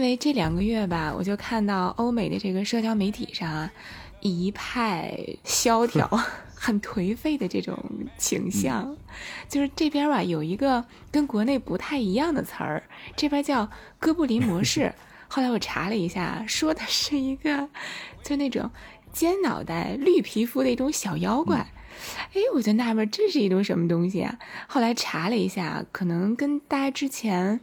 因为这两个月吧，我就看到欧美的这个社交媒体上啊，一派萧条、很颓废的这种倾向。就是这边吧，有一个跟国内不太一样的词儿，这边叫“哥布林模式”。后来我查了一下，说的是一个就那种尖脑袋、绿皮肤的一种小妖怪。哎，我就纳闷，这是一种什么东西啊？后来查了一下，可能跟大家之前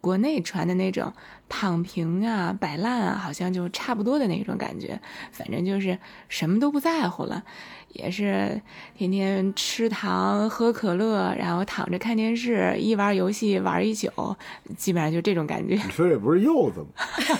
国内传的那种躺平啊、摆烂啊，好像就差不多的那种感觉。反正就是什么都不在乎了，也是天天吃糖、喝可乐，然后躺着看电视，一玩游戏玩一宿，基本上就这种感觉。你说这不是柚子吗？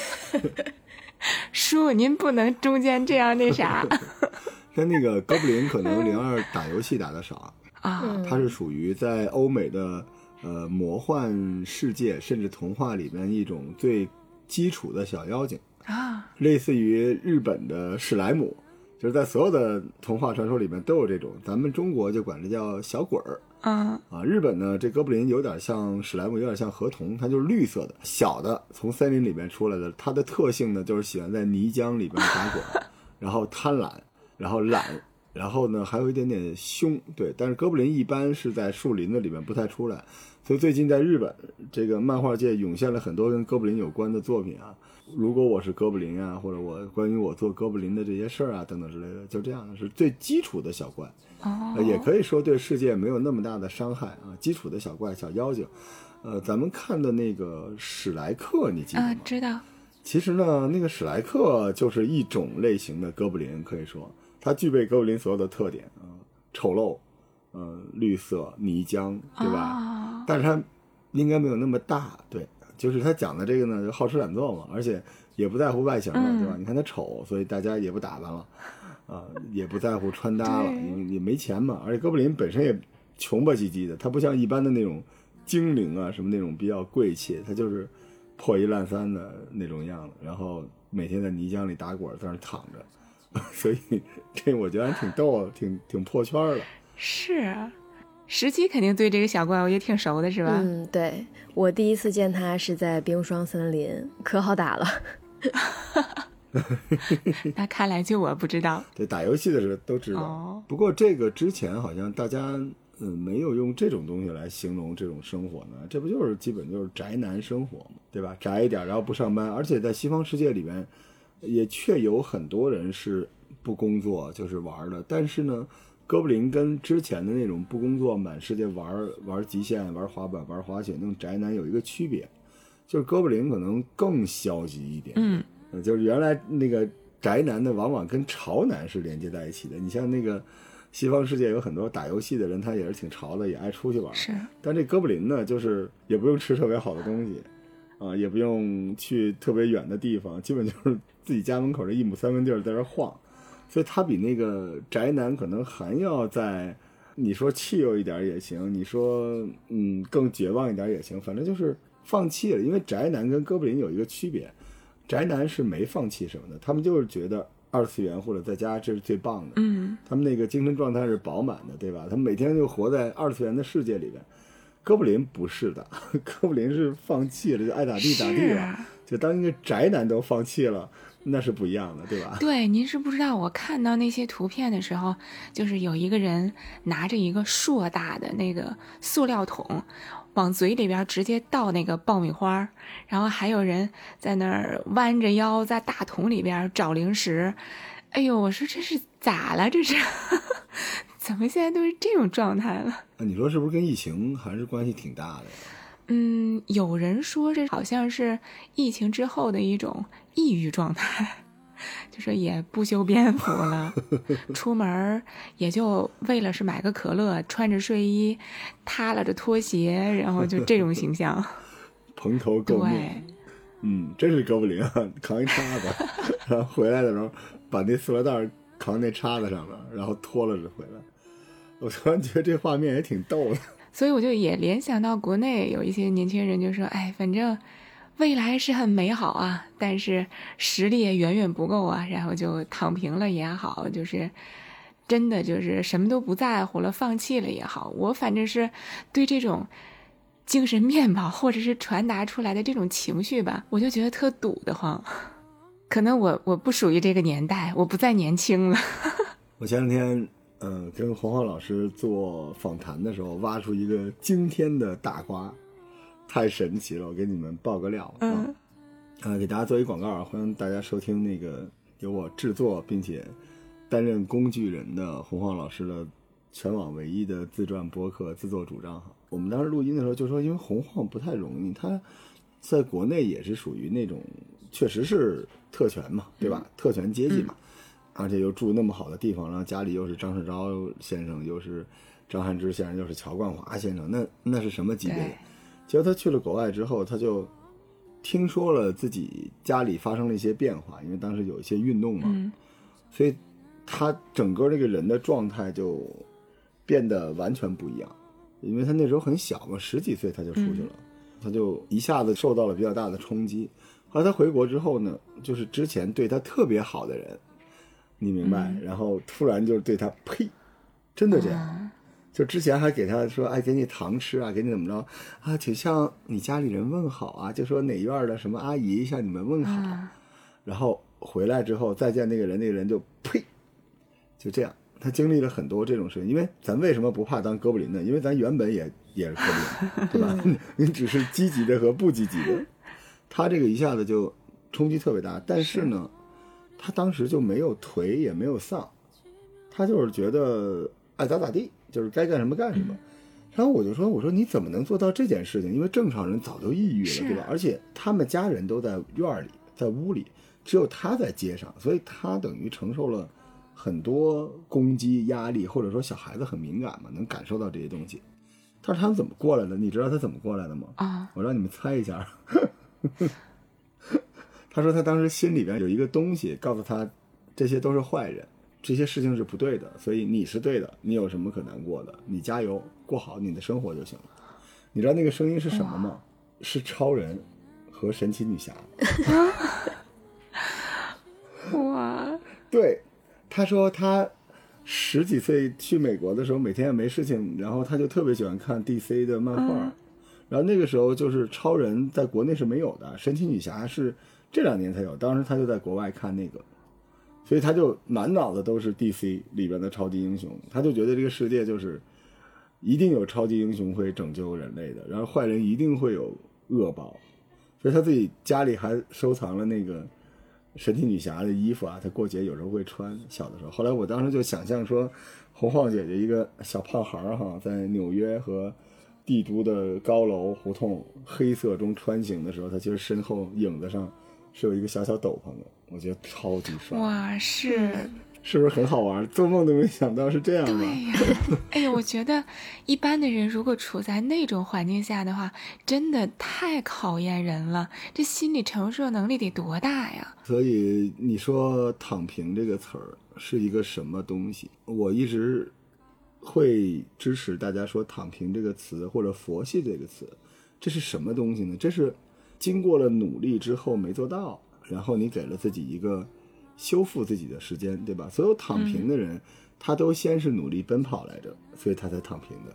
叔，您不能中间这样那啥。跟那个哥布林可能零二打游戏打的少啊，他是属于在欧美的呃魔幻世界甚至童话里面一种最基础的小妖精啊，类似于日本的史莱姆，就是在所有的童话传说里面都有这种，咱们中国就管这叫小鬼儿啊啊，日本呢这哥布林有点像史莱姆，有点像河童，它就是绿色的小的从森林里面出来的，它的特性呢就是喜欢在泥浆里边打滚，然后贪婪。然后懒，然后呢，还有一点点凶，对。但是哥布林一般是在树林子里面不太出来，所以最近在日本这个漫画界涌现了很多跟哥布林有关的作品啊。如果我是哥布林啊，或者我关于我做哥布林的这些事儿啊，等等之类的，就这样是最基础的小怪，哦，也可以说对世界没有那么大的伤害啊。基础的小怪、小妖精，呃，咱们看的那个史莱克，你记得吗？知道。其实呢，那个史莱克就是一种类型的哥布林，可以说。它具备哥布林所有的特点啊，丑陋，呃，绿色泥浆，对吧？但是它应该没有那么大，对，就是他讲的这个呢，就好吃懒做嘛，而且也不在乎外形了，对吧？你看他丑，所以大家也不打扮了，啊，也不在乎穿搭了，你你没钱嘛。而且哥布林本身也穷吧唧唧的，他不像一般的那种精灵啊什么那种比较贵气，他就是破衣烂衫的那种样子，然后每天在泥浆里打滚，在那躺着。所以这我觉得还挺逗的，挺挺破圈的。是，十七肯定对这个小怪物也挺熟的，是吧？嗯，对我第一次见他是在冰霜森林，可好打了。那看来就我不知道。对，打游戏的时候都知道。不过这个之前好像大家嗯没有用这种东西来形容这种生活呢，这不就是基本就是宅男生活嘛，对吧？宅一点，然后不上班，而且在西方世界里面。也确有很多人是不工作就是玩的，但是呢，哥布林跟之前的那种不工作满世界玩玩极限、玩滑板、玩滑雪那种宅男有一个区别，就是哥布林可能更消极一点。嗯，就是原来那个宅男呢往往跟潮男是连接在一起的。你像那个西方世界有很多打游戏的人，他也是挺潮的，也爱出去玩。是，但这哥布林呢，就是也不用吃特别好的东西。啊，也不用去特别远的地方，基本就是自己家门口这一亩三分地儿在这晃，所以他比那个宅男可能还要在，你说气弱一点也行，你说嗯更绝望一点也行，反正就是放弃了。因为宅男跟哥布林有一个区别，宅男是没放弃什么的，他们就是觉得二次元或者在家这是最棒的，嗯，他们那个精神状态是饱满的，对吧？他们每天就活在二次元的世界里边。哥布林不是的，哥布林是放弃了，就爱咋地咋地了。就当一个宅男都放弃了，那是不一样的，对吧？对，您是不知道，我看到那些图片的时候，就是有一个人拿着一个硕大的那个塑料桶，往嘴里边直接倒那个爆米花，然后还有人在那儿弯着腰在大桶里边找零食。哎呦，我说这是咋了？这是。怎么现在都是这种状态了？你说是不是跟疫情还是关系挺大的？嗯，有人说这好像是疫情之后的一种抑郁状态，就是也不修边幅了，出门也就为了是买个可乐，穿着睡衣，塌拉着拖鞋，然后就这种形象，蓬头垢面。嗯，真是哥布林啊，扛一叉子，然后回来的时候把那塑料袋扛那叉子上了，然后拖了着回来。我突然觉得这画面也挺逗的，所以我就也联想到国内有一些年轻人就说：“哎，反正未来是很美好啊，但是实力也远远不够啊。”然后就躺平了也好，就是真的就是什么都不在乎了，放弃了也好。我反正是对这种精神面貌，或者是传达出来的这种情绪吧，我就觉得特堵得慌。可能我我不属于这个年代，我不再年轻了。我前两天，呃，跟黄浩老师做访谈的时候，挖出一个惊天的大瓜，太神奇了！我给你们爆个料啊，呃，给大家做一广告啊，欢迎大家收听那个由我制作并且担任工具人的洪晃老师的全网唯一的自传播客自作主张哈。我们当时录音的时候就说，因为洪晃不太容易，他在国内也是属于那种确实是特权嘛，对吧？特权阶级嘛，而且又住那么好的地方，然后家里又是张世钊先生，又是张汉之先生，又是乔冠华先生，那那是什么级别的？结果他去了国外之后，他就听说了自己家里发生了一些变化，因为当时有一些运动嘛，所以他整个这个人的状态就变得完全不一样。因为他那时候很小嘛，十几岁他就出去了，他就一下子受到了比较大的冲击。后来他回国之后呢，就是之前对他特别好的人，你明白？然后突然就是对他呸，真的这样。就之前还给他说，哎，给你糖吃啊，给你怎么着啊，就向你家里人问好啊，就说哪院的什么阿姨向你们问好。然后回来之后再见那个人，那个人就呸，就这样。他经历了很多这种事情，因为咱为什么不怕当哥布林呢？因为咱原本也也是哥布林，对吧？你只是积极的和不积极的。他这个一下子就冲击特别大，但是呢，他当时就没有颓也没有丧，他就是觉得爱咋咋地，就是该干什么干什么。然后我就说：“我说你怎么能做到这件事情？因为正常人早就抑郁了，对吧？而且他们家人都在院里，在屋里，只有他在街上，所以他等于承受了。”很多攻击压力，或者说小孩子很敏感嘛，能感受到这些东西。他说他们怎么过来的？你知道他怎么过来的吗？啊，我让你们猜一下。他说他当时心里边有一个东西告诉他，这些都是坏人，这些事情是不对的，所以你是对的。你有什么可难过的？你加油，过好你的生活就行了。你知道那个声音是什么吗？是超人和神奇女侠。哇，对。他说他十几岁去美国的时候，每天也没事情，然后他就特别喜欢看 DC 的漫画，然后那个时候就是超人在国内是没有的，神奇女侠是这两年才有，当时他就在国外看那个，所以他就满脑子都是 DC 里边的超级英雄，他就觉得这个世界就是一定有超级英雄会拯救人类的，然后坏人一定会有恶报，所以他自己家里还收藏了那个。神奇女侠的衣服啊，她过节有时候会穿。小的时候，后来我当时就想象说，红晃姐姐一个小胖孩儿哈，在纽约和帝都的高楼胡同黑色中穿行的时候，他其实身后影子上是有一个小小斗篷的，我觉得超级帅。哇，是。是不是很好玩？做梦都没想到是这样的。对呀，哎呀，我觉得一般的人如果处在那种环境下的话，真的太考验人了。这心理承受能力得多大呀？所以你说“躺平”这个词儿是一个什么东西？我一直会支持大家说“躺平”这个词或者“佛系”这个词。这是什么东西呢？这是经过了努力之后没做到，然后你给了自己一个。修复自己的时间，对吧？所有躺平的人，他都先是努力奔跑来着，所以他才躺平的，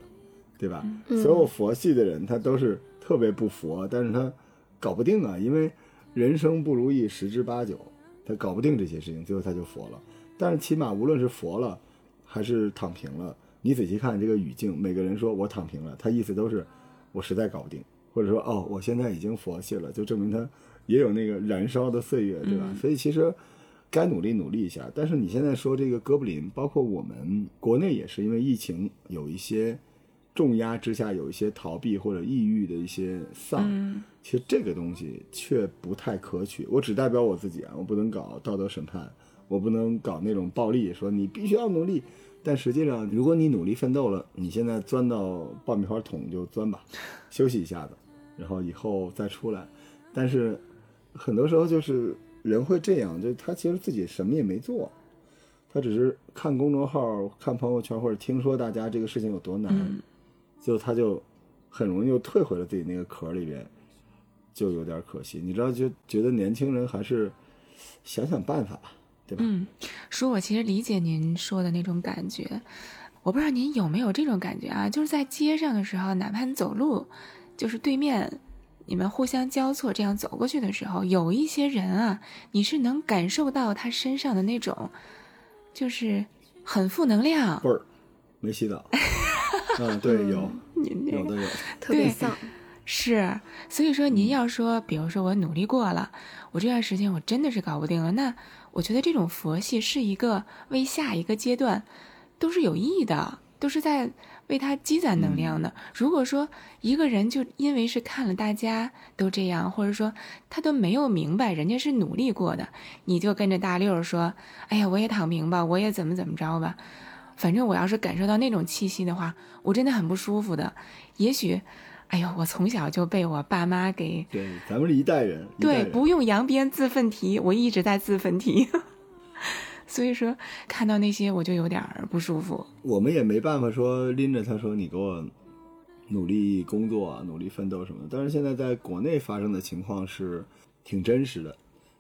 对吧？所有佛系的人，他都是特别不佛，但是他搞不定啊，因为人生不如意十之八九，他搞不定这些事情，最后他就佛了。但是起码无论是佛了，还是躺平了，你仔细看这个语境，每个人说我躺平了，他意思都是我实在搞不定，或者说哦，我现在已经佛系了，就证明他也有那个燃烧的岁月，对吧？所以其实。该努力努力一下，但是你现在说这个哥布林，包括我们国内也是因为疫情有一些重压之下，有一些逃避或者抑郁的一些丧，其实这个东西却不太可取。我只代表我自己啊，我不能搞道德审判，我不能搞那种暴力，说你必须要努力。但实际上，如果你努力奋斗了，你现在钻到爆米花桶就钻吧，休息一下子，然后以后再出来。但是很多时候就是。人会这样，就他其实自己什么也没做，他只是看公众号、看朋友圈，或者听说大家这个事情有多难，就他就很容易又退回了自己那个壳里边，就有点可惜。你知道，就觉得年轻人还是想想办法吧，对吧？嗯，叔，我其实理解您说的那种感觉，我不知道您有没有这种感觉啊？就是在街上的时候，哪怕你走路。就是对面你们互相交错这样走过去的时候，有一些人啊，你是能感受到他身上的那种，就是很负能量。味儿，没洗澡。嗯，对，有，有的有，特别丧。是，所以说您要说，比如说我努力过了，我这段时间我真的是搞不定了，那我觉得这种佛系是一个为下一个阶段都是有益的，都是在为他积攒能量的。如果说一个人就因为是看了大家都这样，或者说他都没有明白人家是努力过的，你就跟着大六说，哎呀，我也躺平吧，我也怎么怎么着吧，反正我要是感受到那种气息的话，我真的很不舒服的，也许。哎呦，我从小就被我爸妈给对，咱们是一代人，对，不用扬鞭自奋蹄，我一直在自奋蹄，所以说看到那些我就有点不舒服。我们也没办法说拎着他说你给我努力工作啊，努力奋斗什么的。但是现在在国内发生的情况是挺真实的，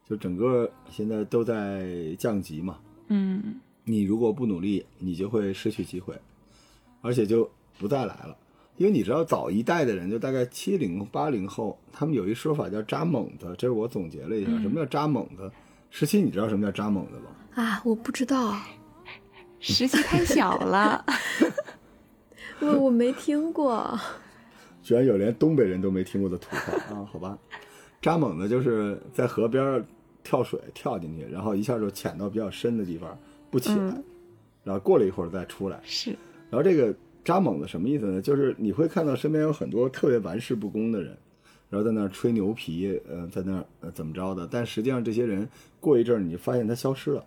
就整个现在都在降级嘛。嗯，你如果不努力，你就会失去机会，而且就不再来了。因为你知道，早一代的人就大概七零八零后，他们有一说法叫“扎猛子”，这是我总结了一下，什么叫“扎猛子”？十七，你知道什么叫“扎猛子”吗？啊，我不知道，十七太小了，我 我没听过，居然有连东北人都没听过的土话啊？好吧，扎猛子就是在河边跳水跳进去，然后一下就潜到比较深的地方不起来，然后过了一会儿再出来，是，然后这个。扎猛子什么意思呢？就是你会看到身边有很多特别玩世不恭的人，然后在那儿吹牛皮，呃，在那儿呃怎么着的。但实际上这些人过一阵儿，你就发现他消失了，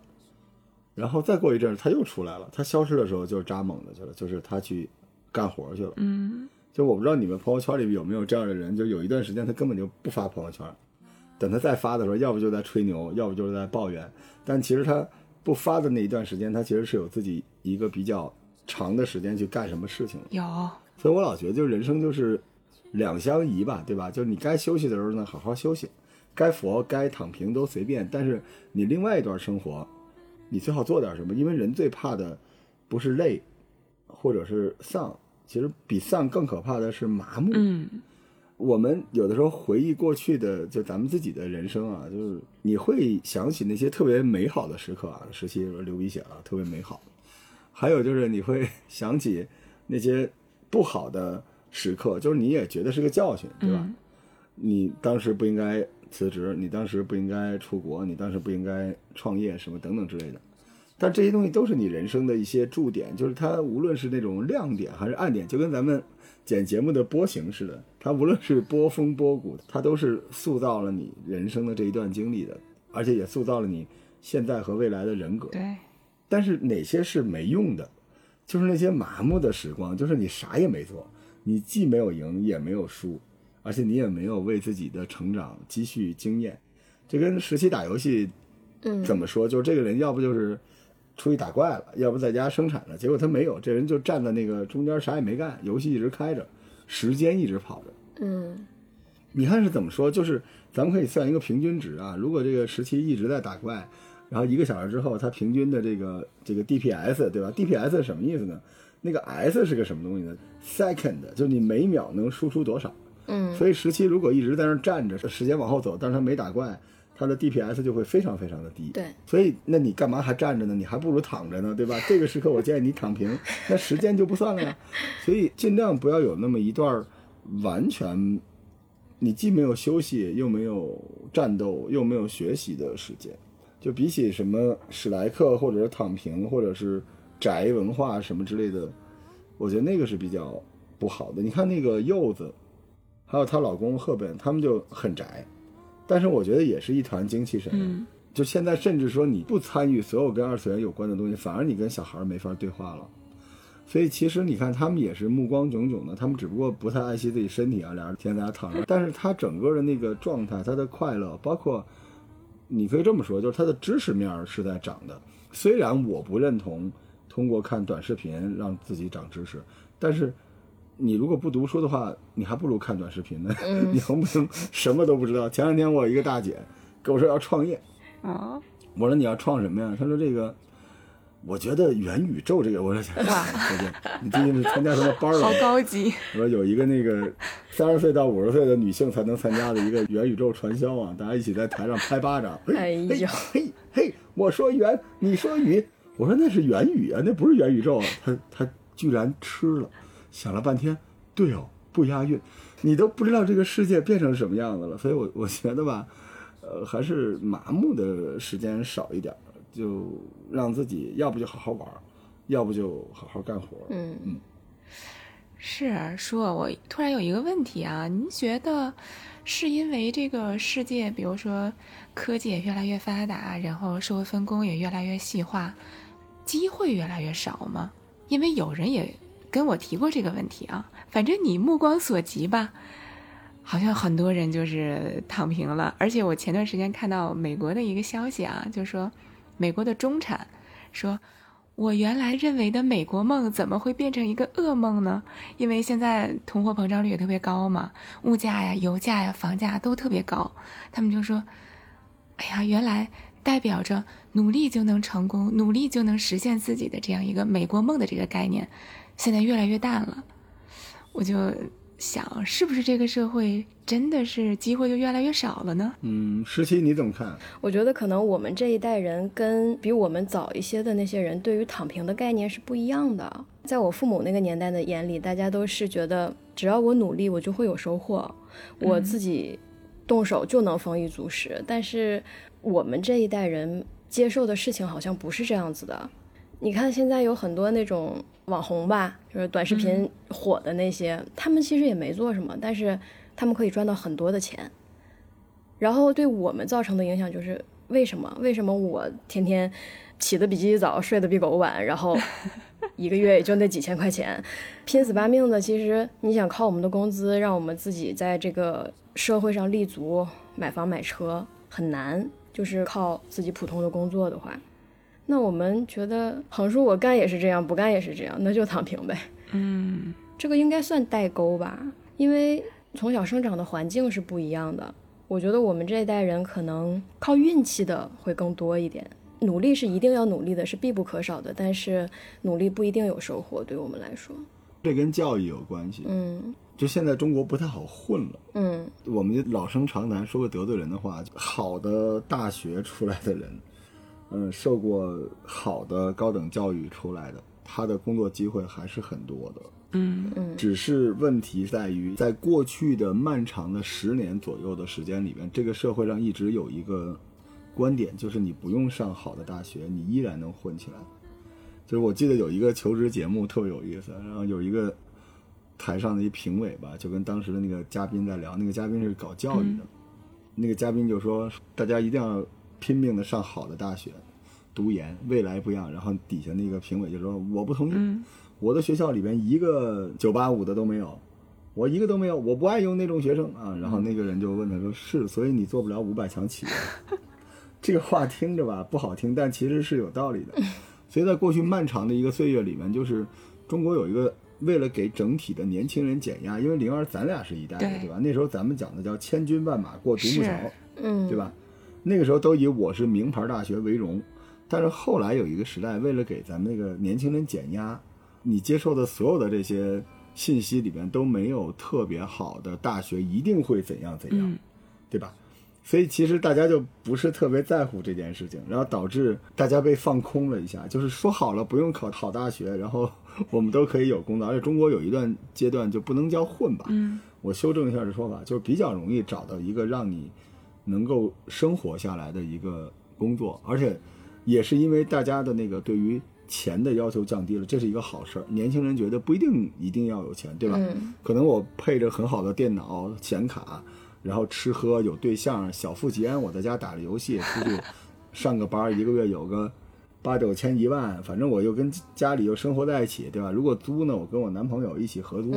然后再过一阵儿他又出来了。他消失的时候就是扎猛子去了，就是他去干活去了。嗯，就我不知道你们朋友圈里有没有这样的人，就有一段时间他根本就不发朋友圈，等他再发的时候，要不就在吹牛，要不就是在抱怨。但其实他不发的那一段时间，他其实是有自己一个比较。长的时间去干什么事情？有，所以我老觉得，就是人生就是两相宜吧，对吧？就是你该休息的时候呢，好好休息；该佛该躺平都随便。但是你另外一段生活，你最好做点什么，因为人最怕的不是累，或者是丧，其实比丧更可怕的是麻木。嗯，我们有的时候回忆过去的，就咱们自己的人生啊，就是你会想起那些特别美好的时刻啊，时期流鼻血了，特别美好。还有就是你会 想起那些不好的时刻，就是你也觉得是个教训，对吧？你当时不应该辞职，你当时不应该出国，你当时不应该创业，什么等等之类的。但这些东西都是你人生的一些注点，就是它无论是那种亮点还是暗点，就跟咱们剪节目的波形似的，它无论是波峰波谷，它都是塑造了你人生的这一段经历的，而且也塑造了你现在和未来的人格。对。但是哪些是没用的？就是那些麻木的时光，就是你啥也没做，你既没有赢也没有输，而且你也没有为自己的成长积蓄经验。这跟十七打游戏，嗯，怎么说？就是这个人要不就是出去打怪了，要不在家生产了。结果他没有，这人就站在那个中间啥也没干，游戏一直开着，时间一直跑着。嗯，你看是怎么说？就是咱们可以算一个平均值啊。如果这个十七一直在打怪。然后一个小时之后，它平均的这个这个 DPS 对吧？DPS 是什么意思呢？那个 S 是个什么东西呢？Second 就是你每秒能输出多少。嗯。所以十七如果一直在那站着，时间往后走，但是他没打怪，他的 DPS 就会非常非常的低。对。所以那你干嘛还站着呢？你还不如躺着呢，对吧？这个时刻我建议你躺平，那时间就不算了呀。所以尽量不要有那么一段完全你既没有休息，又没有战斗，又没有学习的时间。就比起什么史莱克，或者是躺平，或者是宅文化什么之类的，我觉得那个是比较不好的。你看那个柚子，还有她老公赫本，他们就很宅，但是我觉得也是一团精气神。就现在，甚至说你不参与所有跟二次元有关的东西，反而你跟小孩没法对话了。所以其实你看，他们也是目光炯炯的，他们只不过不太爱惜自己身体啊，俩人天天在家躺着。但是他整个的那个状态，他的快乐，包括。你可以这么说，就是他的知识面是在涨的。虽然我不认同通过看短视频让自己长知识，但是你如果不读书的话，你还不如看短视频呢。你能不能什么都不知道？前两天我一个大姐跟我说要创业，啊，我说你要创什么呀？她说这个我觉得元宇宙这个，我说哇，你最近是参加什么班了？好高级！我说有一个那个三十岁到五十岁的女性才能参加的一个元宇宙传销啊，大家一起在台上拍巴掌。哎呀，嘿嘿，我说元，你说宇，我说那是元宇啊，那不是元宇宙啊。他他居然吃了，想了半天，对哦，不押韵，你都不知道这个世界变成什么样子了。所以我我觉得吧，呃，还是麻木的时间少一点。就让自己要不就好好玩，要不就好好干活。嗯嗯，是叔，我突然有一个问题啊，您觉得是因为这个世界，比如说科技也越来越发达，然后社会分工也越来越细化，机会越来越少吗？因为有人也跟我提过这个问题啊。反正你目光所及吧，好像很多人就是躺平了。而且我前段时间看到美国的一个消息啊，就说。美国的中产说：“我原来认为的美国梦怎么会变成一个噩梦呢？因为现在通货膨胀率也特别高嘛，物价呀、油价呀、房价都特别高。他们就说：‘哎呀，原来代表着努力就能成功，努力就能实现自己的这样一个美国梦的这个概念，现在越来越淡了。’我就。”想是不是这个社会真的是机会就越来越少了呢？嗯，十七你怎么看？我觉得可能我们这一代人跟比我们早一些的那些人对于躺平的概念是不一样的。在我父母那个年代的眼里，大家都是觉得只要我努力，我就会有收获，我自己动手就能丰衣足食。但是我们这一代人接受的事情好像不是这样子的。你看现在有很多那种。网红吧，就是短视频火的那些，他们其实也没做什么，但是他们可以赚到很多的钱。然后对我们造成的影响就是，为什么？为什么我天天起得比鸡早，睡得比狗晚，然后一个月也就那几千块钱，拼死拼命的，其实你想靠我们的工资让我们自己在这个社会上立足，买房买车很难，就是靠自己普通的工作的话。那我们觉得横竖我干也是这样，不干也是这样，那就躺平呗。嗯，这个应该算代沟吧，因为从小生长的环境是不一样的。我觉得我们这一代人可能靠运气的会更多一点，努力是一定要努力的，是必不可少的。但是努力不一定有收获，对我们来说，这跟教育有关系。嗯，就现在中国不太好混了。嗯，我们就老生常谈，说个得罪人的话，好的大学出来的人。嗯，受过好的高等教育出来的，他的工作机会还是很多的。嗯嗯，只是问题在于，在过去的漫长的十年左右的时间里面，这个社会上一直有一个观点，就是你不用上好的大学，你依然能混起来。就是我记得有一个求职节目特别有意思，然后有一个台上的一评委吧，就跟当时的那个嘉宾在聊，那个嘉宾是搞教育的，那个嘉宾就说，大家一定要。拼命的上好的大学，读研，未来不一样。然后底下那个评委就说：“我不同意，我的学校里边一个九八五的都没有，我一个都没有，我不爱用那种学生啊。”然后那个人就问他说：“是，所以你做不了五百强企业。” 这个话听着吧不好听，但其实是有道理的。所以在过去漫长的一个岁月里面，就是中国有一个为了给整体的年轻人减压，因为灵儿咱俩是一代的，对吧？那时候咱们讲的叫千军万马过独木桥，嗯，对吧？那个时候都以我是名牌大学为荣，但是后来有一个时代，为了给咱们那个年轻人减压，你接受的所有的这些信息里边都没有特别好的大学一定会怎样怎样，对吧？所以其实大家就不是特别在乎这件事情，然后导致大家被放空了一下，就是说好了不用考好大学，然后我们都可以有工作，而且中国有一段阶段就不能叫混吧，我修正一下这说法，就是比较容易找到一个让你。能够生活下来的一个工作，而且也是因为大家的那个对于钱的要求降低了，这是一个好事儿。年轻人觉得不一定一定要有钱，对吧？嗯。可能我配着很好的电脑、显卡，然后吃喝有对象，小富即安。我在家打着游戏，出去上个班，一个月有个八九千一万，反正我又跟家里又生活在一起，对吧？如果租呢，我跟我男朋友一起合租，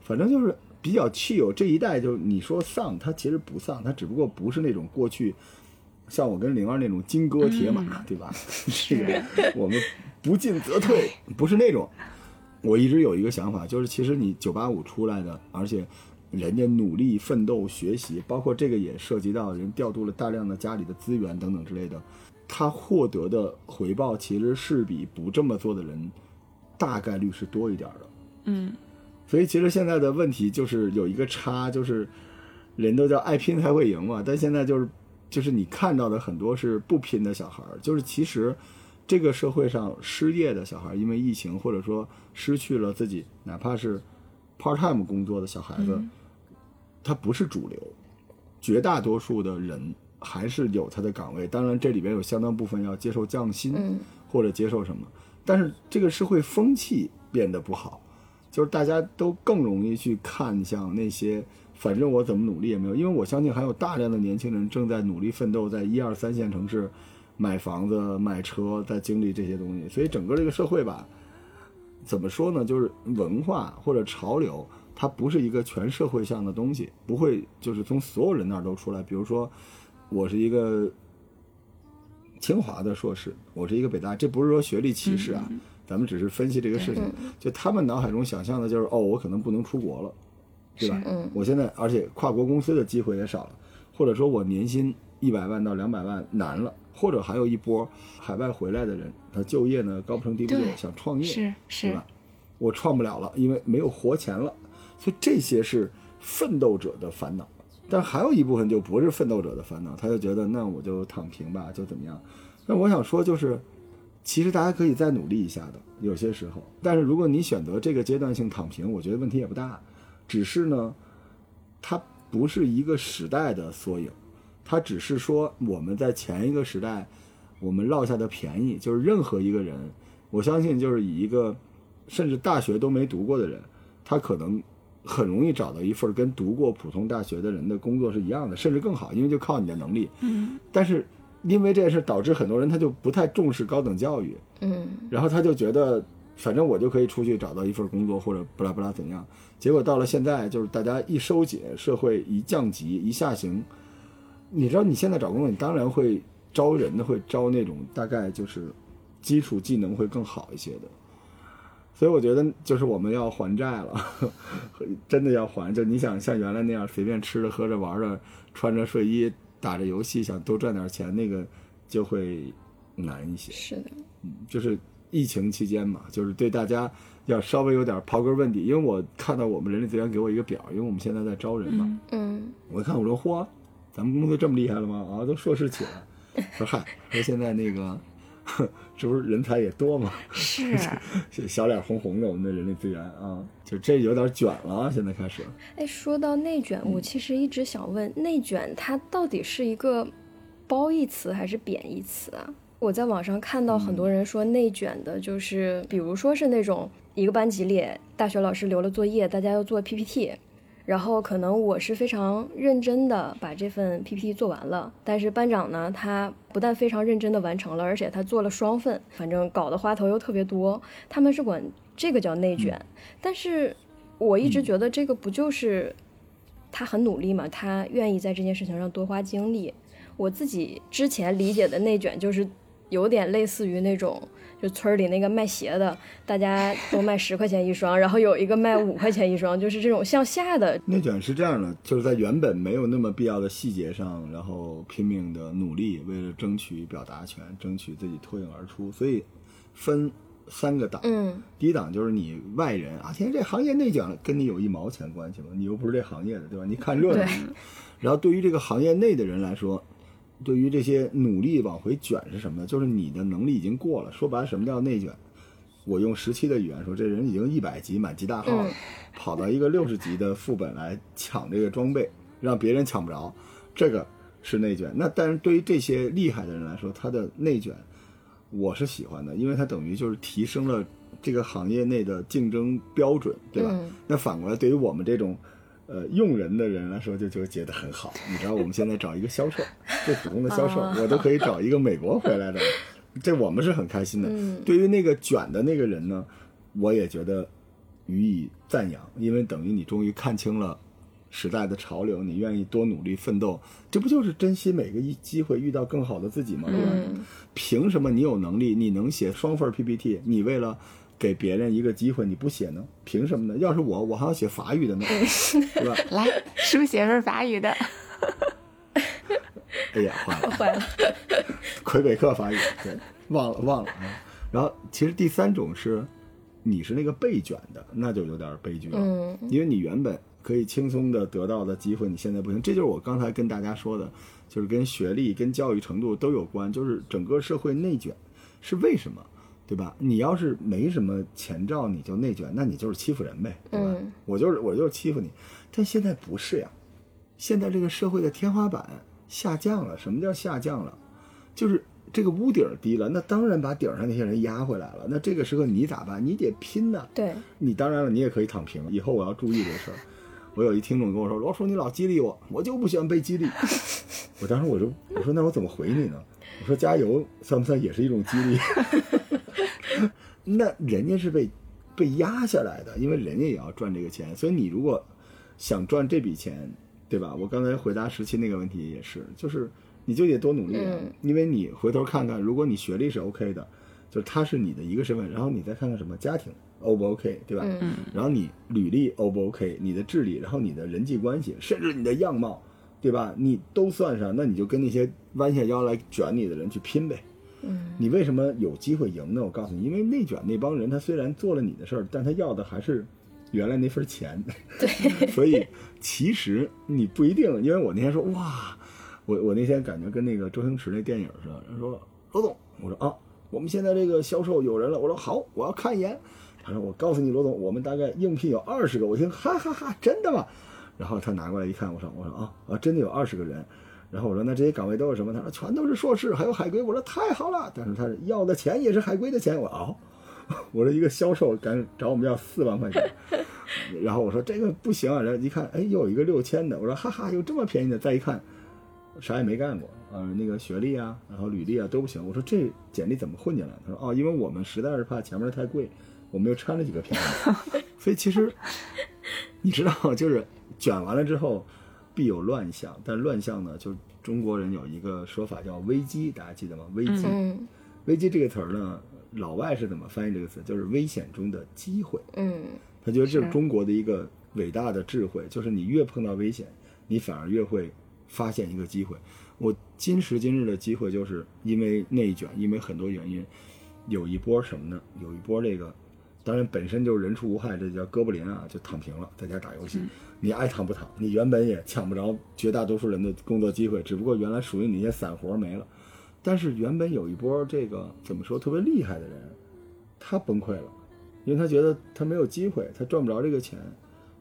反正就是。比较气有这一代，就你说丧，他其实不丧，他只不过不是那种过去像我跟灵儿那种金戈铁马，对吧？是 我们不进则退，不是那种。我一直有一个想法，就是其实你九八五出来的，而且人家努力奋斗学习，包括这个也涉及到人调度了大量的家里的资源等等之类的，他获得的回报其实是比不这么做的人大概率是多一点的。嗯，所以其实现在的问题就是有一个差，就是人都叫爱拼才会赢嘛，但现在就是就是你看到的很多是不拼的小孩儿，就是其实这个社会上失业的小孩儿，因为疫情或者说失去了自己哪怕是 part time 工作的小孩子，他不是主流，绝大多数的人还是有他的岗位，当然这里边有相当部分要接受降薪、嗯或者接受什么，但是这个社会风气变得不好。就是大家都更容易去看向那些，反正我怎么努力也没有，因为我相信还有大量的年轻人正在努力奋斗，在一二三线城市买房子、买车，在经历这些东西，所以整个这个社会吧，怎么说呢？就是文化或者潮流，它不是一个全社会上的东西，不会就是从所有人那儿都出来。比如说，我是一个清华的硕士，我是一个北大，这不是说学历歧视啊，咱们只是分析这个事情。就他们脑海中想象的就是，哦，我可能不能出国了，对吧？嗯我现在而且跨国公司的机会也少了，或者说我年薪一百万到两百万难了，或者还有一波海外回来的人，他就业呢高不成低不就，想创业，是是吧？我创不了了，因为没有活钱了，所以这些是奋斗者的烦恼。但还有一部分就不是奋斗者的烦恼，他就觉得那我就躺平吧，就怎么样。那我想说就是，其实大家可以再努力一下的，有些时候。但是如果你选择这个阶段性躺平，我觉得问题也不大，只是呢，它不是一个时代的缩影，它只是说我们在前一个时代我们落下的便宜，就是任何一个人，我相信就是以一个甚至大学都没读过的人，他可能很容易找到一份跟读过普通大学的人的工作是一样的，甚至更好，因为就靠你的能力。嗯但是因为这件事导致很多人他就不太重视高等教育，嗯然后他就觉得反正我就可以出去找到一份工作或者不拉不拉怎样。结果到了现在，就是大家一收紧，社会一降级一下行，你知道你现在找工作，你当然会招人的，会招那种大概就是基础技能会更好一些的。所以我觉得就是我们要还债了，真的要还。就你想像原来那样随便吃着喝着玩着，穿着睡衣打着游戏，想多赚点钱，那个就会难一些。是的，嗯就是疫情期间嘛，就是对大家要稍微有点刨根问底。因为我看到我们人力资源给我一个表，因为我们现在在招人嘛，嗯我一看我说嚯，咱们公司这么厉害了吗？啊，都硕士起了。说嗨，说现在那个，这不是人才也多吗？是，小脸红红的，我们的人力资源啊，就这有点卷了啊，现在开始。哎，说到内卷，我其实一直想问，内卷它到底是一个褒义词还是贬义词啊？我在网上看到很多人说内卷的，就是比如说是那种一个班级里，大学老师留了作业，大家要做 PPT，然后可能我是非常认真的把这份 PPT 做完了，但是班长呢，他不但非常认真的完成了，而且他做了双份，反正搞的花头又特别多。他们是管这个叫内卷，但是我一直觉得这个不就是他很努力嘛，他愿意在这件事情上多花精力。我自己之前理解的内卷就是有点类似于那种，就村儿里那个卖鞋的，大家都卖十块钱一双，然后有一个卖五块钱一双，就是这种向下的。内卷是这样的，就是在原本没有那么必要的细节上，然后拼命的努力，为了争取表达权，争取自己脱颖而出，所以分三个档。嗯第一档就是你外人啊，天，这行业内卷了，跟你有一毛钱关系吗？你又不是这行业的，对吧？你看热闹对。然后对于这个行业内的人来说，对于这些努力往回卷是什么呢？就是你的能力已经过了。说白了，什么叫内卷？我用十七的语言说，这人已经一百级满级大号了，嗯跑到一个六十级的副本来抢这个装备，让别人抢不着，这个是内卷。那但是对于这些厉害的人来说，他的内卷我是喜欢的，因为它等于就是提升了这个行业内的竞争标准，对吧？嗯那反过来，对于我们这种呃用人的人来说，就就觉得很好。你知道，我们现在找一个销售，最普通的销售，我都可以找一个美国回来的，这我们是很开心的。嗯对于那个卷的那个人呢，我也觉得予以赞扬，因为等于你终于看清了时代的潮流，你愿意多努力奋斗，这不就是珍惜每个一机会遇到更好的自己吗？凭什么你有能力，你能写双份 PPT，你为了给别人一个机会，你不写呢？凭什么呢？要是我，我还要写法语的呢，对吧？来，书写份法语的。哎呀，坏了，坏了，魁北克法语，对，忘了忘了啊。然后其实第三种是，你是那个被卷的，那就有点悲剧了，嗯，因为你原本可以轻松的得到的机会，你现在不行。这就是我刚才跟大家说的，就是跟学历、跟教育程度都有关，就是整个社会内卷是为什么？对吧？你要是没什么前兆，你就内卷，那你就是欺负人呗，对吧？嗯我就是我就是欺负你，但现在不是呀，现在这个社会的天花板下降了。什么叫下降了？就是这个屋顶低了，那当然把顶上那些人压回来了。那这个时候你咋办？你得拼呐。对，你当然了，你也可以躺平。以后我要注意这事儿。我有一听众跟我说：“罗叔，你老激励我，我就不喜欢被激励。”我当时我就我说：“那我怎么回你呢？”我说：“加油，算不算也是一种激励？” 那人家是被被压下来的，因为人家也要赚这个钱，所以你如果想赚这笔钱，对吧？我刚才回答十七那个问题也是，就是你就得多努力啊，嗯因为你回头看看，如果你学历是 OK 的，就是他是你的一个身份，然后你再看看什么家庭 O 不 OK，对吧？嗯然后你履历 O 不 OK，你的智力，然后你的人际关系，甚至你的样貌，对吧？你都算上，那你就跟那些弯下腰来卷你的人去拼呗。嗯你为什么有机会赢呢？我告诉你，因为内卷那帮人，他虽然做了你的事儿，但他要的还是原来那份钱。对，所以其实你不一定，因为我那天说哇，我我那天感觉跟那个周星驰那电影似的，人说罗总，我说啊，我们现在这个销售有人了，我说好，我要看一眼。他说我告诉你，罗总，我们大概应聘有二十个。我听哈哈哈，真的吗？然后他拿过来一看，我说我说啊啊，真的有二十个人。然后我说那这些岗位都是什么？他说全都是硕士，还有海归。我说太好了，但是他要的钱也是海归的钱。我说哦，我说一个销售敢找我们要四万块钱，然后我说这个不行啊。然后一看，哎，又有一个六千的。我说哈哈，有这么便宜的？再一看，啥也没干过，呃，那个学历啊，然后履历啊都不行。我说这简历怎么混进来？他说哦，因为我们实在是怕前面太贵，我们又掺了几个便宜的。所以其实你知道，就是卷完了之后必有乱象，但乱象呢，就中国人有一个说法叫危机，大家记得吗？危机，嗯危机这个词儿呢，老外是怎么翻译这个词？就是危险中的机会。嗯他觉得这是是中国的一个伟大的智慧，就是你越碰到危险，你反而越会发现一个机会。我今时今日的机会，就是因为内卷，因为很多原因，有一波什么呢？有一波这个，当然本身就是人畜无害，这叫哥布林啊，就躺平了，在家打游戏。你爱躺不躺？你原本也抢不着绝大多数人的工作机会，只不过原来属于你一些散活没了。但是原本有一波这个怎么说特别厉害的人，他崩溃了。因为他觉得他没有机会，他赚不着这个钱，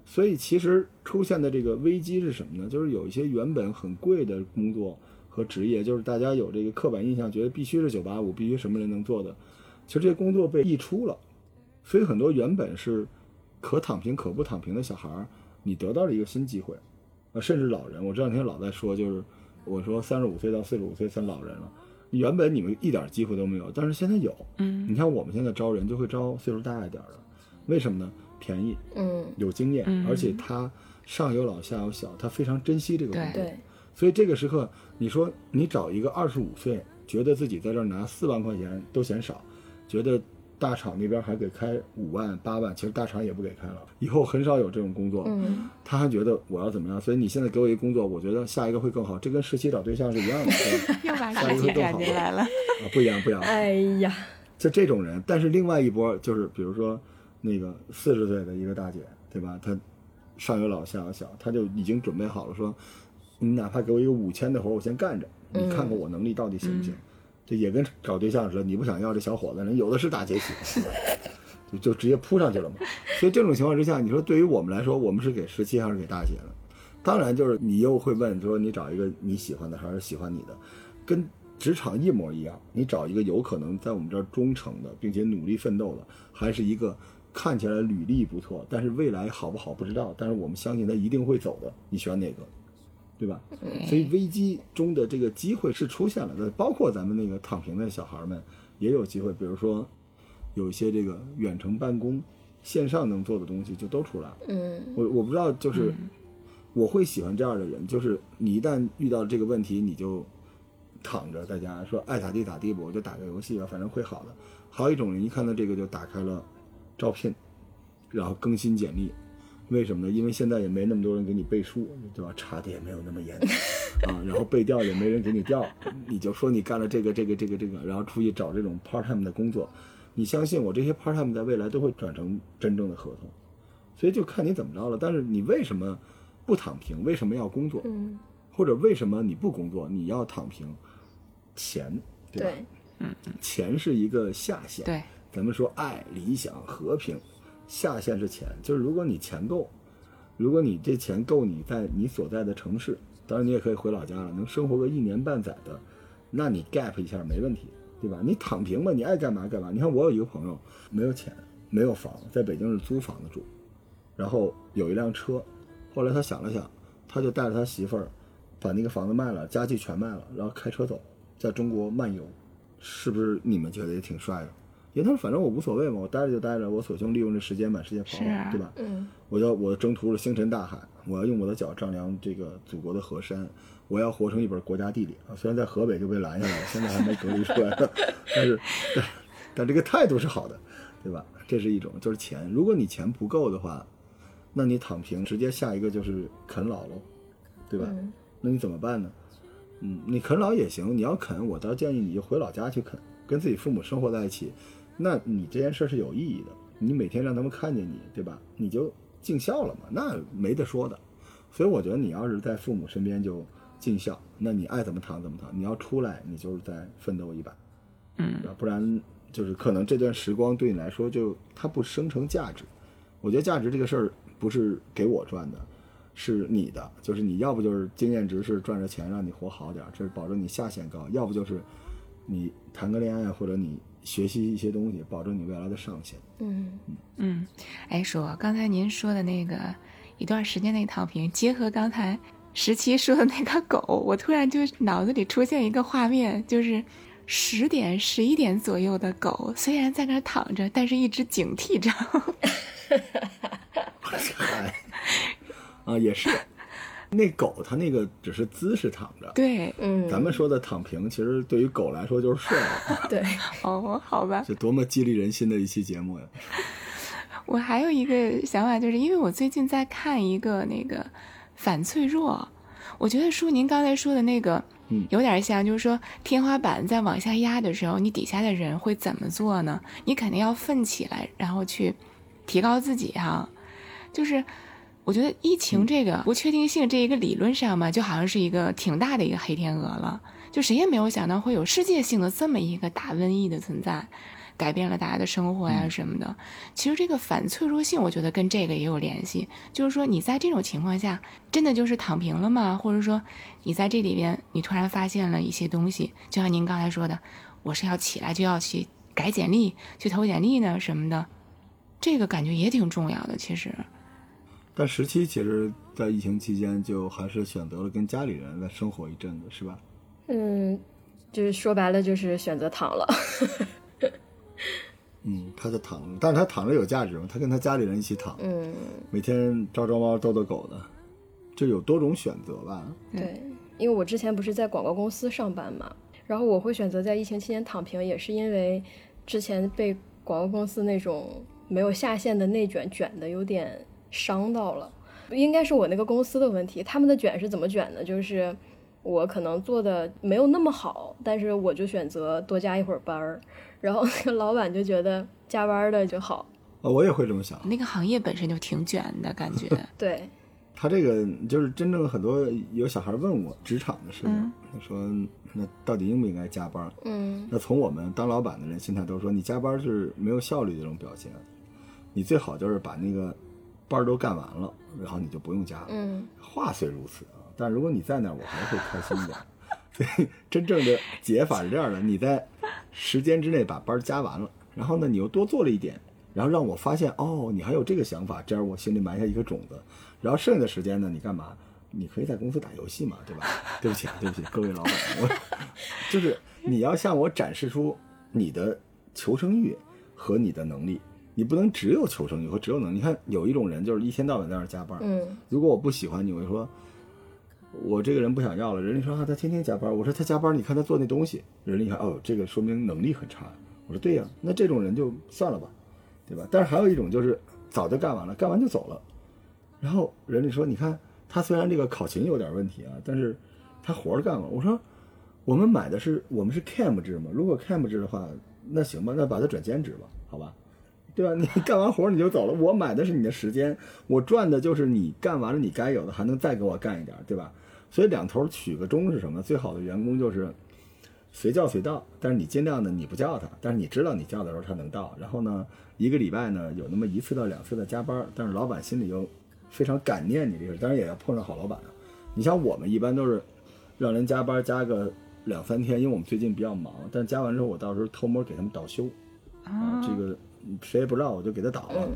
所以其实出现的这个危机是什么呢？就是有一些原本很贵的工作和职业，就是大家有这个刻板印象，觉得必须是九八五，必须什么人能做的，其实这些工作被溢出了，所以很多原本是可躺平可不躺平的小孩儿，你得到了一个新机会，啊，甚至老人，我这两天老在说，就是我说三十五岁到四十五岁算老人了。原本你们一点机会都没有，但是现在有。嗯你看我们现在招人就会招岁数大一点的，为什么呢？便宜，嗯有经验，嗯而且他上有老下有小，他非常珍惜这个工作。对，所以这个时刻，你说你找一个二十五岁，觉得自己在这儿拿四万块钱都嫌少，觉得大厂那边还给开五万八万，其实大厂也不给开了，以后很少有这种工作。嗯他还觉得我要怎么样，所以你现在给我一个工作，我觉得下一个会更好，这跟实习找对象是一样的，下一实习赶个会更好进来了。啊，不一样，不一样。哎呀，就这种人，但是另外一波就是，比如说那个四十岁的一个大姐，对吧？她上有老下有小，她就已经准备好了，说你哪怕给我一个五千的活儿，我先干着，你看看我能力到底行不行？这也跟找对象似的，你不想要这小伙子，人有的是大街起，就就直接扑上去了嘛。所以这种情况之下，你说对于我们来说，我们是给十七还是给大姐呢？当然，就是你又会问，说你找一个你喜欢的还是喜欢你的，跟职场一模一样。你找一个有可能在我们这儿忠诚的，并且努力奋斗的，还是一个看起来履历不错，但是未来好不好不知道，但是我们相信他一定会走的，你选哪个？对吧？所以危机中的这个机会是出现了的，包括咱们那个躺平的小孩们也有机会，比如说有一些这个远程办公、线上能做的东西就都出来了。嗯我我不知道，就是我会喜欢这样的人，就是你一旦遇到这个问题，你就躺着在家说爱咋地咋地吧，我就打个游戏吧，反正会好的。还有一种人一看到这个就打开了招聘，然后更新简历。为什么呢？因为现在也没那么多人给你背书，对吧？查的也没有那么严 啊，然后背调也没人给你调，你就说你干了这个这个这个这个，然后出去找这种 part time 的工作。你相信我，这些 part time 在未来都会转成真正的合同，所以就看你怎么着了。但是你为什么不躺平？为什么要工作？嗯，或者为什么你不工作？你要躺平？钱，对吧？对，嗯钱是一个下限。对，咱们说爱、理想、和平，下限是钱。就是如果你钱够，如果你这钱够你在你所在的城市，当然你也可以回老家了，能生活个一年半载的，那你 gap 一下没问题，对吧？你躺平吧，你爱干嘛干嘛。你看我有一个朋友，没有钱，没有房，在北京是租房子住，然后有一辆车，后来他想了想，他就带着他媳妇儿，把那个房子卖了，家具全卖了，然后开车走，在中国漫游，是不是你们觉得也挺帅的？因为他说反正我无所谓嘛，我待着就待着，我索性利用这时间满世界跑对吧？嗯，我要我征途是星辰大海，我要用我的脚丈量这个祖国的河山，我要活成一本国家地理啊！虽然在河北就被拦下来了，现在还没隔离出来，但是但但这个态度是好的，对吧？这是一种，就是钱。如果你钱不够的话，那你躺平，直接下一个就是啃老喽，对吧？嗯那你怎么办呢？嗯，你啃老也行，你要啃，我倒建议你就回老家去啃，跟自己父母生活在一起，那你这件事是有意义的。你每天让他们看见你，对吧？你就尽孝了嘛，那没得说的。所以我觉得你要是在父母身边就尽孝，那你爱怎么躺怎么躺。你要出来，你就是在奋斗一把，嗯？不然就是可能这段时光对你来说就它不生成价值。我觉得价值这个事儿不是给我赚的，是你的，就是你要不就是经验值是赚着钱让你活好点儿，这是保证你下限高；要不就是你谈个恋爱或者你学习一些东西，保证你未来的上限。嗯嗯，哎，说刚才您说的那个一段时间内躺平，结合刚才十七说的那个狗，我突然就脑子里出现一个画面，就是十点、十一点左右的狗，虽然在那儿躺着，但是一直警惕着。哈哈哈，啊，也是，那狗它那个只是姿势躺着，对，嗯，咱们说的躺平，其实对于狗来说就是睡了，对，哦，好吧。这多么激励人心的一期节目呀！我还有一个想法，就是因为我最近在看一个那个反脆弱，我觉得叔您刚才说的那个，嗯有点像，就是说天花板在往下压的时候，你底下的人会怎么做呢？你肯定要奋起来，然后去提高自己哈、就是我觉得疫情这个不确定性这一个理论上嘛，就好像是一个挺大的一个黑天鹅了，就谁也没有想到会有世界性的这么一个大瘟疫的存在。改变了大家的生活呀什么的，其实这个反脆弱性，我觉得跟这个也有联系。就是说，你在这种情况下，真的就是躺平了吗？或者说，你在这里边，你突然发现了一些东西，就像您刚才说的，我是要起来就要去改简历、去投简历呢什么的，这个感觉也挺重要的。其实，但十七其实，在疫情期间就还是选择了跟家里人来生活一阵子，是吧？嗯，就是说白了就是选择躺了。嗯，他在躺着，但是他躺着有价值吗？他跟他家里人一起躺，嗯，每天招招猫逗逗狗的，就有多种选择吧。对，因为我之前不是在广告公司上班嘛，然后我会选择在疫情期间躺平，也是因为之前被广告公司那种没有下限的内卷卷的有点伤到了。应该是我那个公司的问题，他们的卷是怎么卷的？就是我可能做的没有那么好，但是我就选择多加一会儿班儿，然后那个老板就觉得加班的就好。啊，我也会这么想。那个行业本身就挺卷的感觉。对，他这个就是真正很多有小孩问我职场的事情，嗯他说那到底应不应该加班？嗯那从我们当老板的人心态都说，你加班是没有效率的一种表现，你最好就是把那个班儿都干完了，然后你就不用加了。嗯话虽如此啊，但如果你在那儿，我还会开心一点。所以真正的解法是这样的：你在时间之内把班儿加完了，然后呢，你又多做了一点，然后让我发现哦，你还有这个想法，这样我心里埋下一个种子。然后剩下的时间呢，你干嘛？你可以在公司打游戏嘛，对吧？对不起，啊，对不起，各位老板，我 就是你要向我展示出你的求生欲和你的能力。你不能只有求生欲和只有能力。你看，有一种人就是一天到晚在那儿加班，嗯如果我不喜欢你，我就说，我这个人不想要了。人家说啊，他天天加班。我说他加班，你看他做那东西，人家一看哦，这个说明能力很差。我说对呀、那这种人就算了吧，对吧？但是还有一种就是早就干完了，干完就走了。然后人家说，你看他虽然这个考勤有点问题啊，但是他活儿干了。我说，我们买的是我们是 cam 制嘛，如果 cam 制的话，那行吧，那把他转兼职吧，好吧？对吧？你干完活儿你就走了，我买的是你的时间，我赚的就是你干完了你该有的，还能再给我干一点，对吧？所以两头取个中是什么？最好的员工就是随叫随到，但是你尽量的你不叫他，但是你知道你叫的时候他能到。然后呢，一个礼拜呢有那么一次到两次的加班，但是老板心里又非常感念你这个，当然也要碰上好老板啊。你像我们一般都是让人加班加个两三天，因为我们最近比较忙，但加完之后我到时候偷摸给他们倒休啊，这个谁也不知道，我就给他倒了。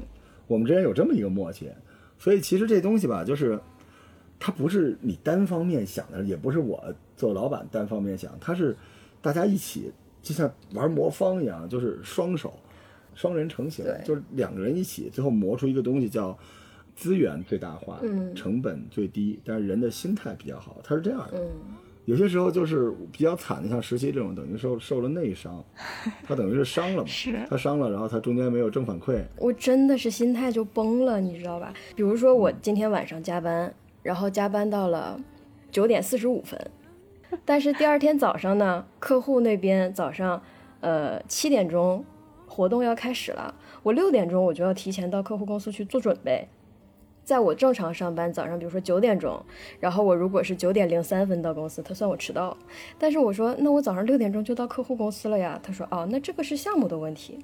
我们之间有这么一个默契，所以其实这东西吧，就是。它不是你单方面想的，也不是我做老板单方面想，它是大家一起，就像玩魔方一样，就是双手，双人成型，就是两个人一起，最后磨出一个东西叫资源最大化，成本最低，但是人的心态比较好，它是这样的。有些时候就是比较惨的，像实习这种，等于受受了内伤，他等于是伤了嘛，他伤了，然后他中间没有正反馈，我真的是心态就崩了，你知道吧？比如说我今天晚上加班。然后加班到了九点四十五分，但是第二天早上呢，客户那边早上呃七点钟活动要开始了，我六点钟我就要提前到客户公司去做准备。在我正常上班早上，比如说九点钟，然后我如果是九点零三分到公司，他算我迟到。但是我说那我早上六点钟就到客户公司了呀，他说哦，那这个是项目的问题。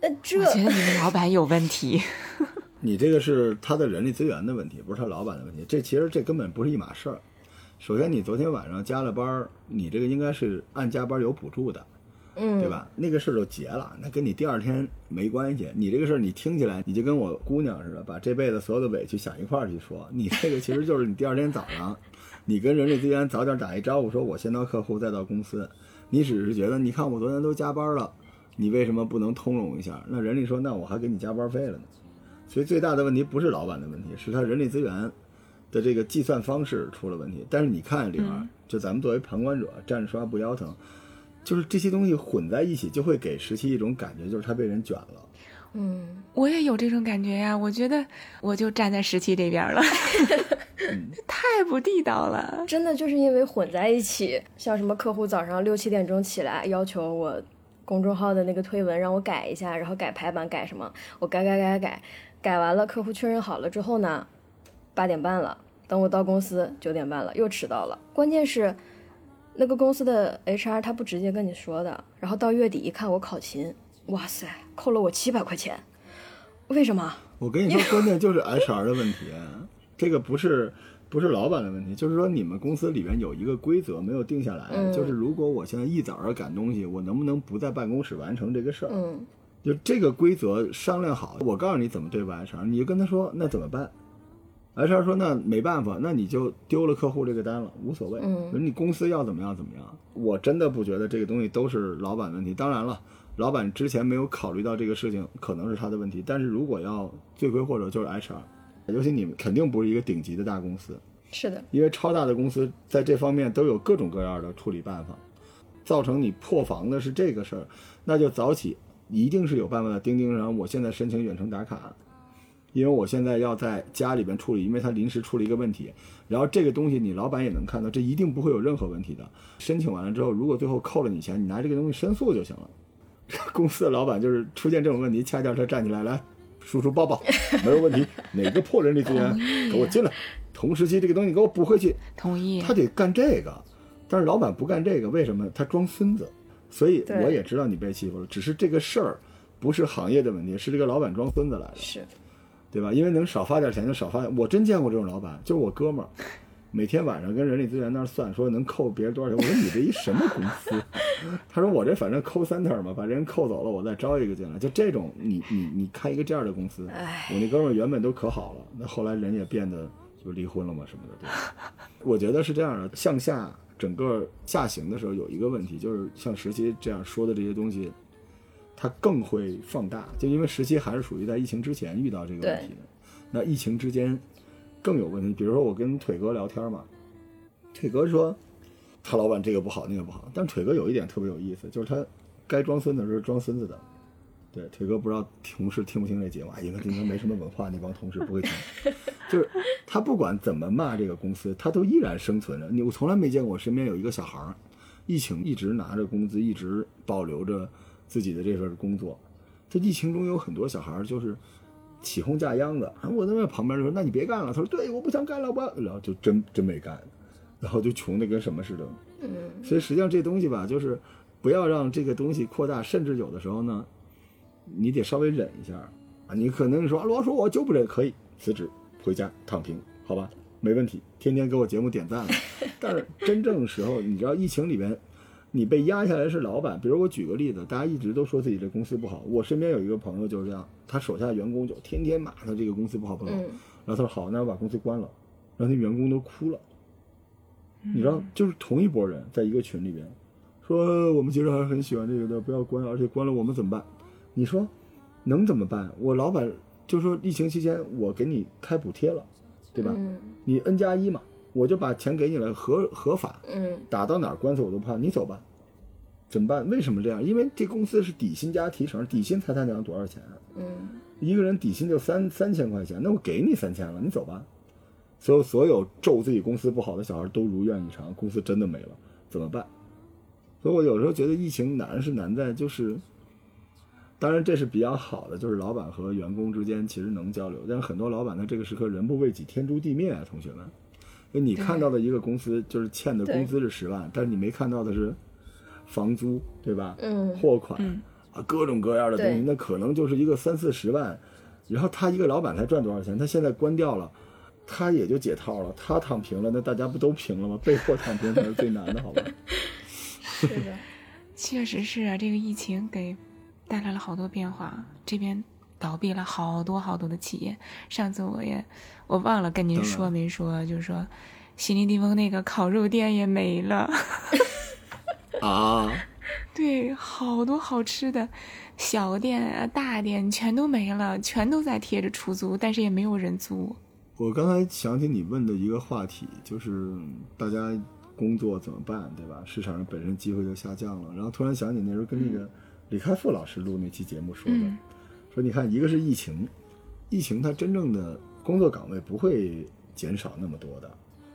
那这我觉得你们老板有问题。你这个是他的人力资源的问题，不是他老板的问题。这其实这根本不是一码事儿。首先，你昨天晚上加了班儿，你这个应该是按加班有补助的，嗯，对吧？那个事儿就结了，那跟你第二天没关系。你这个事儿，你听起来你就跟我姑娘似的，把这辈子所有的委屈想一块儿去说。你这个其实就是你第二天早上，你跟人力资源早点打一招呼，说我先到客户，再到公司。你只是觉得，你看我昨天都加班了，你为什么不能通融一下？那人力说，那我还给你加班费了呢。所以最大的问题不是老板的问题，是他人力资源的这个计算方式出了问题。但是你看里边，就咱们作为旁观者站着说话不腰疼，就是这些东西混在一起，就会给十七一种感觉，就是他被人卷了。嗯，我也有这种感觉呀。我觉得我就站在十七这边了，太不地道了。真的就是因为混在一起，像什么客户早上六七点钟起来要求我公众号的那个推文让我改一下，然后改排版改什么，我改改改改。改完了，客户确认好了之后呢，八点半了。等我到公司，九点半了，又迟到了。关键是，那个公司的 HR 他不直接跟你说的。然后到月底一看我考勤，哇塞，扣了我七百块钱。为什么？我跟你说，关键就是 HR 的问题，这个不是不是老板的问题，就是说你们公司里边有一个规则没有定下来，就是如果我现在一早上赶东西，我能不能不在办公室完成这个事儿？嗯。就这个规则商量好，我告诉你怎么对付 HR，你就跟他说那怎么办？HR 说那没办法，那你就丢了客户这个单了，无所谓。嗯，你公司要怎么样怎么样。我真的不觉得这个东西都是老板问题。当然了，老板之前没有考虑到这个事情，可能是他的问题。但是如果要罪魁祸首就是 HR，尤其你们肯定不是一个顶级的大公司。是的，因为超大的公司在这方面都有各种各样的处理办法，造成你破防的是这个事儿，那就早起。一定是有办法的钉钉上，我现在申请远程打卡，因为我现在要在家里边处理，因为他临时出了一个问题。然后这个东西你老板也能看到，这一定不会有任何问题的。申请完了之后，如果最后扣了你钱，你拿这个东西申诉就行了。公司的老板就是出现这种问题，恰恰他站起来来，叔叔抱抱，没有问题，哪个破人力资源给我进来，同时期这个东西给我补回去。同意。他得干这个，但是老板不干这个，为什么？他装孙子。所以我也知道你被欺负了，只是这个事儿不是行业的问题，是这个老板装孙子来的，是，对吧？因为能少发点钱就少发。我真见过这种老板，就是我哥们儿，每天晚上跟人力资源那儿算，说能扣别人多少钱。我说你这一什么公司？他说我这反正扣三特嘛，把人扣走了，我再招一个进来。就这种，你你你开一个这样的公司，我那哥们儿原本都可好了，那后来人也变得就离婚了嘛什么的。对 我觉得是这样的，向下。整个下行的时候有一个问题，就是像十七这样说的这些东西，它更会放大。就因为十七还是属于在疫情之前遇到这个问题的，那疫情之间更有问题。比如说我跟腿哥聊天嘛，腿哥说他老板这个不好那个不好，但腿哥有一点特别有意思，就是他该装孙子是装孙子的，对，腿哥不知道同事听不听这节目，哎，应该应该没什么文化，那帮同事不会听。就是他不管怎么骂这个公司，他都依然生存着。你我从来没见过我身边有一个小孩儿，疫情一直拿着工资，一直保留着自己的这份工作。这疫情中有很多小孩儿就是起哄架秧子，我在那旁边就说：“那你别干了。”他说：“对，我不想干了，我。”然后就真真没干，然后就穷的跟什么似的。嗯，所以实际上这东西吧，就是不要让这个东西扩大，甚至有的时候呢，你得稍微忍一下啊。你可能说罗叔我就不忍，可以辞职回家躺平，好吧，没问题，天天给我节目点赞了。但是真正时候，你知道疫情里边，你被压下来是老板。比如我举个例子，大家一直都说自己这公司不好，我身边有一个朋友就是这样，他手下员工就天天骂他这个公司不好不好，嗯然后他说好，那我把公司关了，然后那员工都哭了。你知道，就是同一拨人在一个群里边，说我们其实还是很喜欢这个的，不要关，而且关了我们怎么办？你说能怎么办？我老板就说疫情期间我给你开补贴了，对吧？嗯你 N 加一嘛，我就把钱给你了，合合法，嗯打到哪儿官司我都不怕，你走吧。怎么办？为什么这样？因为这公司是底薪加提成，底薪才他娘多少钱啊？嗯一个人底薪就三三千块钱，那我给你三千了，你走吧。所有所有咒自己公司不好的小孩都如愿以偿，公司真的没了，怎么办？所以我有时候觉得疫情难是难在就是，当然这是比较好的，就是老板和员工之间其实能交流，但是很多老板在这个时刻人不为己，天诛地灭啊，同学们。就你看到的一个公司就是欠的工资是十万，但是你没看到的是房租，对吧？嗯货款、嗯啊，各种各样的东西，那可能就是一个三四十万，然后他一个老板才赚多少钱？他现在关掉了，他也就解套了，他躺平了，那大家不都平了吗？被迫躺平才是最难的，好吧？是的，确实是啊，这个疫情给带来了好多变化，这边倒闭了好多好多的企业。上次我也我忘了跟您说没说，就是说西林地峰那个烤肉店也没了。啊，对，好多好吃的小店啊、大店全都没了，全都在贴着出租，但是也没有人租。我刚才想起你问的一个话题，就是大家工作怎么办，对吧？市场上本身机会就下降了，然后突然想起那时候跟那个李开复老师录那期节目说的，嗯说你看，一个是疫情，疫情它真正的工作岗位不会减少那么多的，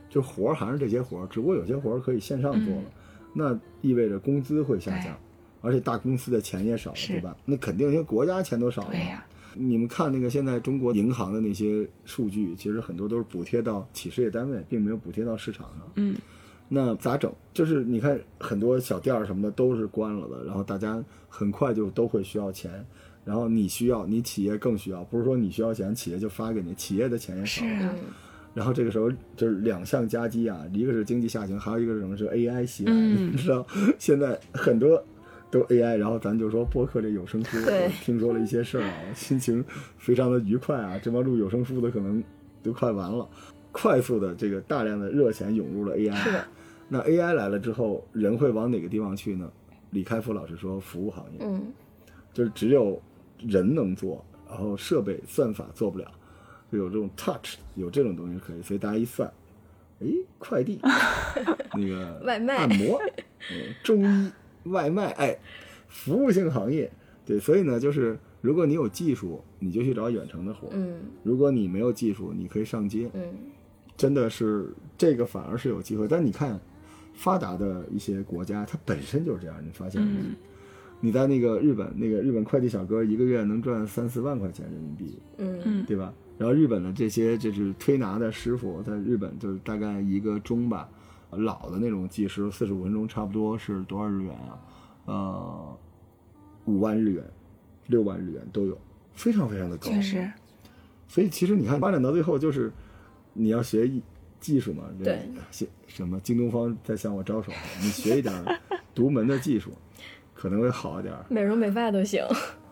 就活儿还是这些活儿，只不过有些活儿可以线上做了，那意味着工资会下降，而且大公司的钱也少了，对吧？那肯定因为国家钱都少了。对呀、你们看那个现在中国银行的那些数据，其实很多都是补贴到企事业单位，并没有补贴到市场上。嗯，那咋整？就是你看很多小店儿什么的都是关了的，然后大家很快就都会需要钱，然后你需要，你企业更需要，不是说你需要钱，企业就发给你，企业的钱也少了。是啊，嗯然后这个时候就是两项夹击啊，一个是经济下行，还有一个是什么？是 AI 袭来，嗯你知道现在很多都 AI，然后咱就说播客这有声书，听说了一些事儿啊，心情非常的愉快啊。这帮录有声书的可能都快完了，快速的这个大量的热钱涌入了 AI，是的，那 AI 来了之后，人会往哪个地方去呢？李开复老师说，服务行业，嗯就是只有人能做，然后设备算法做不了，就有这种 touch，有这种东西可以，所以大家一算，诶，快递，那个外卖按摩，嗯，中医，外卖，哎，服务性行业，对，所以呢，就是如果你有技术，你就去找远程的活；嗯如果你没有技术，你可以上街，嗯真的是这个反而是有机会。但你看，发达的一些国家，它本身就是这样，你发现了吗？嗯你在那个日本，那个日本快递小哥一个月能赚三四万块钱人民币，嗯嗯对吧？然后日本的这些就是推拿的师傅，在日本就是大概一个钟吧，老的那种技师四十五分钟，差不多是多少日元啊？呃，五万日元、六万日元都有，非常非常的高。确实，所以其实你看，发展到最后就是你要学技术嘛，对学什么京东方在向我招手，你学一点儿独门的技术，可能会好一点儿美容美发都行，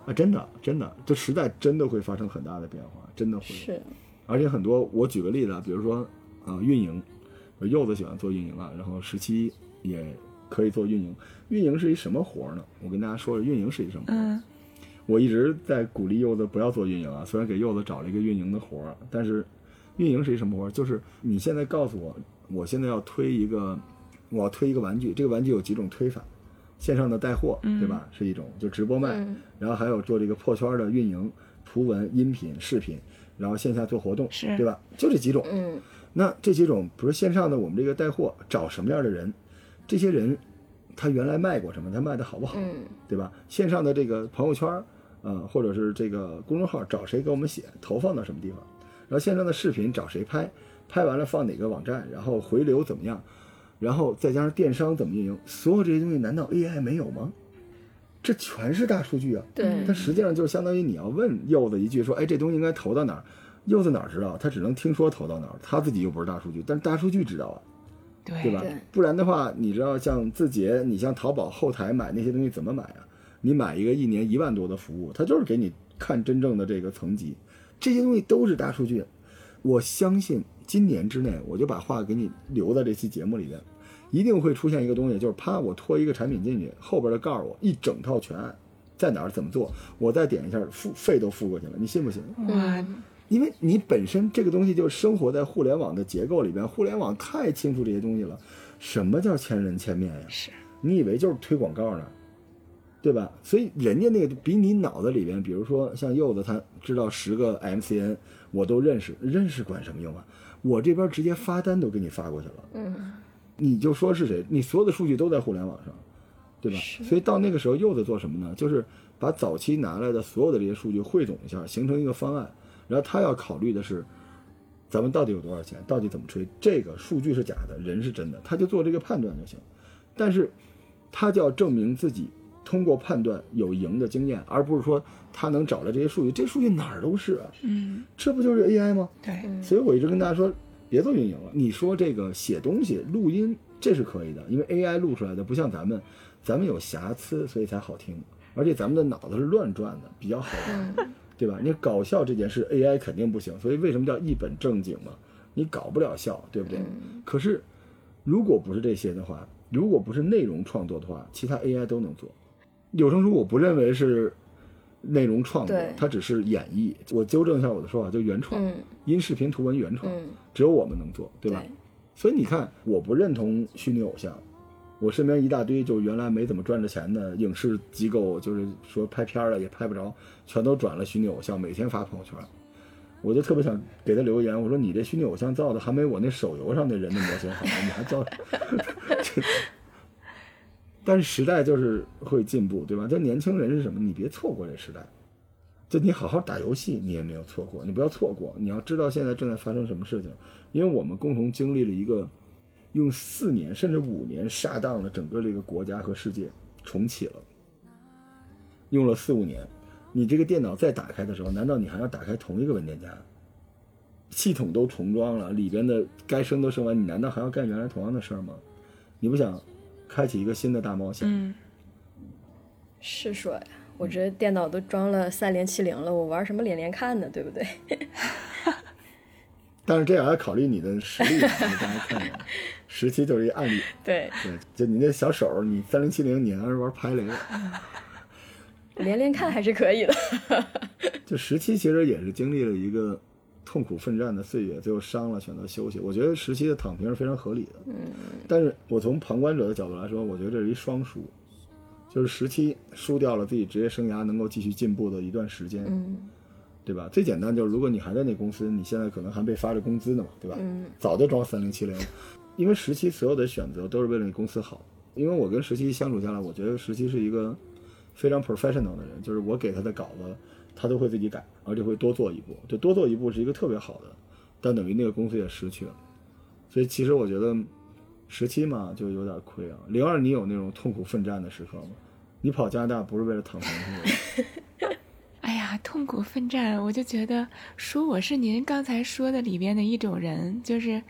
啊！真的，真的，这时代真的会发生很大的变化，真的会。是，而且很多，我举个例子啊，比如说啊、运营，柚子喜欢做运营啊，然后十七也可以做运营。运营是一什么活儿呢？我跟大家说说，运营是一什么活儿？嗯我一直在鼓励柚子不要做运营啊，虽然给柚子找了一个运营的活儿，但是运营是一什么活儿？就是你现在告诉我，我现在要推一个，我要推一个玩具，这个玩具有几种推法，线上的带货，对吧？是一种就直播卖，然后还有做这个破圈的运营，图文、音频、视频，然后线下做活动，对吧？就这几种。嗯，那这几种，比如线上的我们这个带货找什么样的人？这些人他原来卖过什么？他卖的好不好？嗯，对吧？线上的这个朋友圈，呃，或者是这个公众号找谁给我们写，投放到什么地方？然后线上的视频找谁拍？拍完了放哪个网站？然后回流怎么样？然后再加上电商怎么运营？所有这些东西难道 AI 没有吗？这全是大数据啊！对它实际上就是相当于你要问柚子一句说，哎，这东西应该投到哪儿？柚子哪知道？他只能听说投到哪儿，他自己又不是大数据，但是大数据知道啊。对对吧对？不然的话，你知道像字节，你像淘宝后台买那些东西怎么买啊？你买一个一年一万多的服务，它就是给你看真正的这个层级，这些东西都是大数据。我相信今年之内，我就把话给你留在这期节目里边，一定会出现一个东西，就是啪，我拖一个产品进去，后边的告诉我一整套全案，在哪儿怎么做，我再点一下付费都付过去了，你信不信？哇，因为你本身这个东西就生活在互联网的结构里边，互联网太清楚这些东西了。什么叫千人千面呀？是你以为就是推广告呢，对吧？所以人家那个比你脑子里边，比如说像柚子，他知道十个 MCN，我都认识，认识管什么用啊？我这边直接发单都给你发过去了，嗯，你就说是谁，你所有的数据都在互联网上，对吧？所以到那个时候，又在做什么呢？就是把早期拿来的所有的这些数据汇总一下，形成一个方案。然后他要考虑的是，咱们到底有多少钱，到底怎么吹？这个数据是假的，人是真的，他就做这个判断就行。但是，他就要证明自己通过判断有赢的经验，而不是说他能找到这些数据，这数据哪儿都是啊，嗯，这不就是 AI 吗？对，所以我一直跟大家说，别做运营了。你说这个写东西、录音，这是可以的，因为 AI 录出来的不像咱们，咱们有瑕疵，所以才好听，而且咱们的脑子是乱转的，比较好玩，对吧？你搞笑这件事，AI 肯定不行，所以为什么叫一本正经嘛？你搞不了笑，对不对？可是，如果不是这些的话，如果不是内容创作的话，其他 AI 都能做。有声书我不认为是内容创作，它只是演绎。我纠正一下我的说法，就原创，嗯音视频图文原创，嗯只有我们能做，对吧？对所以你看，我不认同虚拟偶像。我身边一大堆就原来没怎么赚着钱的影视机构，就是说拍片儿了也拍不着，全都转了虚拟偶像，每天发朋友圈。我就特别想给他留言，我说你这虚拟偶像造的还没我那手游上那人的模型好，你还造？但是时代就是会进步，对吧？就年轻人是什么？你别错过这时代。就你好好打游戏，你也没有错过，你不要错过。你要知道现在正在发生什么事情，因为我们共同经历了一个用四年甚至五年杀荡了整个这个国家和世界，重启了，用了四五年。你这个电脑再打开的时候，难道你还要打开同一个文件夹？系统都重装了，里边的该升都升完，你难道还要干原来同样的事儿吗？你不想开启一个新的大冒险？嗯，是说呀，我这电脑都装了三连七零了，我玩什么连连看呢？对不对？但是这也要考虑你的实力，大家看看，十七就是一案例。对，对，就你那小手，你三零七零，你还是玩排雷。连连看还是可以的。就十七其实也是经历了一个痛苦奋战的岁月，最后伤了选择休息。我觉得十七的躺平是非常合理的。嗯，但是我从旁观者的角度来说，我觉得这是一双输，就是十七输掉了自己职业生涯能够继续进步的一段时间。嗯对吧？最简单就是，如果你还在那公司，你现在可能还被发着工资呢嘛，对吧？嗯早就装三零七零，因为十七所有的选择都是为了你公司好。因为我跟十七相处下来，我觉得十七是一个非常 professional 的人，就是我给他的稿子，他都会自己改，而且会多做一步。就多做一步是一个特别好的，但等于那个公司也失去了。所以其实我觉得十七嘛就有点亏啊。零二你有那种痛苦奋战的时刻吗？你跑加拿大不是为了躺平是吧？哎呀，痛苦奋战，我就觉得说我是您刚才说的里边的一种人，就是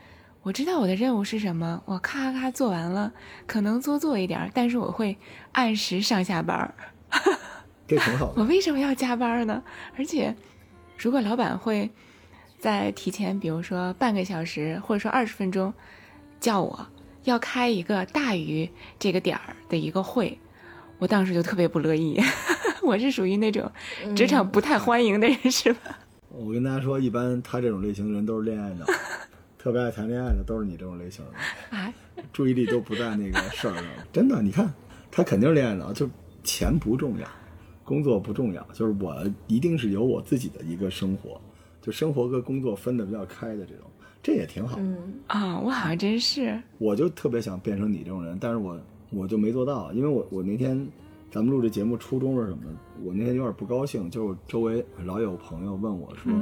我知道我的任务是什么，我咔咔咔做完了，可能多做一点，但是我会按时上下班儿。这挺好的。我为什么要加班呢？而且，如果老板会在提前，比如说半个小时或者说二十分钟，叫我要开一个大于这个点儿的一个会，我当时就特别不乐意。我是属于那种职场不太欢迎的人，是吧？我跟大家说，一般他这种类型的人都是恋爱脑，特别爱谈恋爱的都是你这种类型的，啊，注意力都不在那个事儿上。真的，你看他肯定是恋爱脑，就钱不重要，工作不重要，就是我一定是有我自己的一个生活，就生活跟工作分得比较开的这种，这也挺好。嗯啊、我好像真是，我就特别想变成你这种人，但是我我就没做到，因为我我那天咱们录这节目初衷是什么？我那天有点不高兴，就是周围老有朋友问我说：“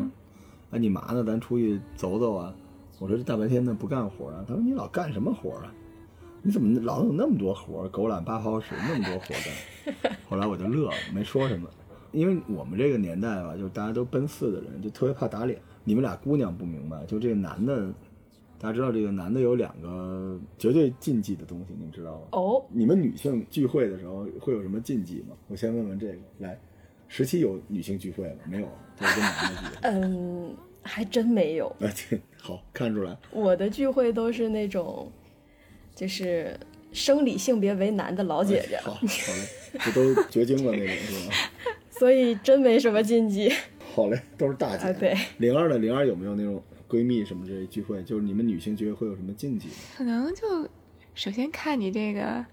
哎，你嘛呢？咱出去走走啊？”我说：“这大白天的不干活啊？”他说：“你老干什么活啊？你怎么老有那么多活儿？狗揽八泡屎，那么多活干？”后来我就乐了，没说什么，因为我们这个年代吧，就是大家都奔四的人，就特别怕打脸。你们俩姑娘不明白，就这个男的。大家知道这个男的有两个绝对禁忌的东西，你们知道吗？哦，你们女性聚会的时候会有什么禁忌吗？我先问问这个。来，十七有女性聚会吗？没有，都是跟男的聚会。嗯，还真没有。哎，这好看出来。我的聚会都是那种，就是生理性别为男的老姐姐，好，好嘞，这都绝经了那种是吧？所以真没什么禁忌。好嘞，都是大姐。啊对。零二的零二有没有那种闺蜜什么这聚会？就是你们女性聚会会有什么禁忌？可能就首先看你这个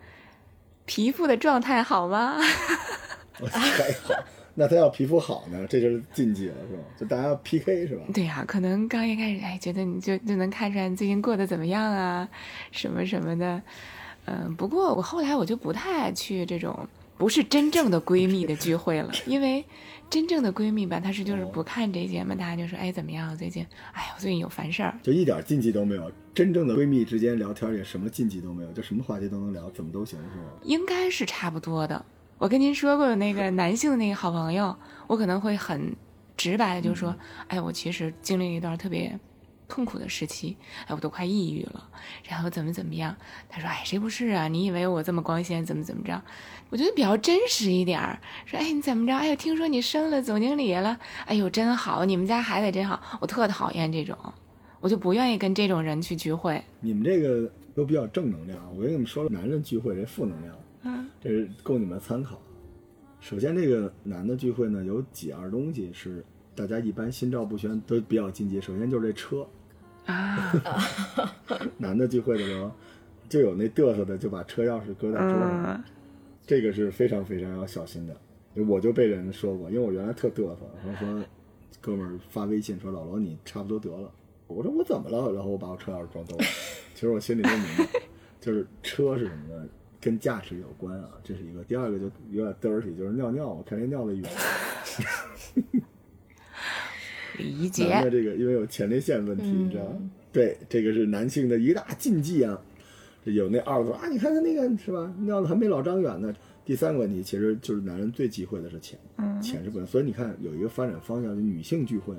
皮肤的状态好吗？我 还好，那他要皮肤好呢，这就是禁忌了，是吧？就大家要 PK 是吧？对呀、可能刚一开始，哎，觉得你就就能看出来你最近过得怎么样啊，什么什么的。嗯，不过我后来我就不太爱去这种不是真正的闺蜜的聚会了，因为真正的闺蜜吧，她是就是不看这些嘛，大家就说，哎，怎么样？最近，哎，我最近有烦事儿。就一点禁忌都没有。真正的闺蜜之间聊天也什么禁忌都没有，就什么话题都能聊，怎么都行，是吧？应该是差不多的。我跟您说过那个男性的那个好朋友，我可能会很直白的就说，哎，我其实经历了一段特别痛苦的时期，哎，我都快抑郁了，然后怎么怎么样？他说，哎，谁不是啊？你以为我这么光鲜，怎么怎么着？我觉得比较真实一点儿，说，哎，你怎么着？哎呦，听说你升了总经理了，哎呦，真好，你们家孩子真好，我特讨厌这种，我就不愿意跟这种人去聚会。你们这个都比较正能量，我跟你们说了，男人聚会这负能量，嗯，这是供你们参考。首先，这个男的聚会呢，有几样东西是大家一般心照不宣，都比较禁忌。首先就是这车，啊，男的聚会的时候，就有那嘚瑟的，就把车钥匙搁在桌上，嗯，这个是非常非常要小心的。我就被人说过，因为我原来特嘚瑟，然后说哥们儿发微信说老罗你差不多得了，我说我怎么了？然后我把我车钥匙装兜里，其实我心里都明白，就是车是什么呢？跟价值有关啊，这是一个。第二个就有点 dirty，就是尿尿，我看这尿的远。理 男的解，这个因为有前列腺问题，你知道吗？对，这个是男性的一大禁忌啊。这有那二个啊，你看他那个是吧，尿的还没老张远呢。第三个问题其实就是男人最忌讳的是钱，钱是不能。所以你看有一个发展方向，就女性聚会，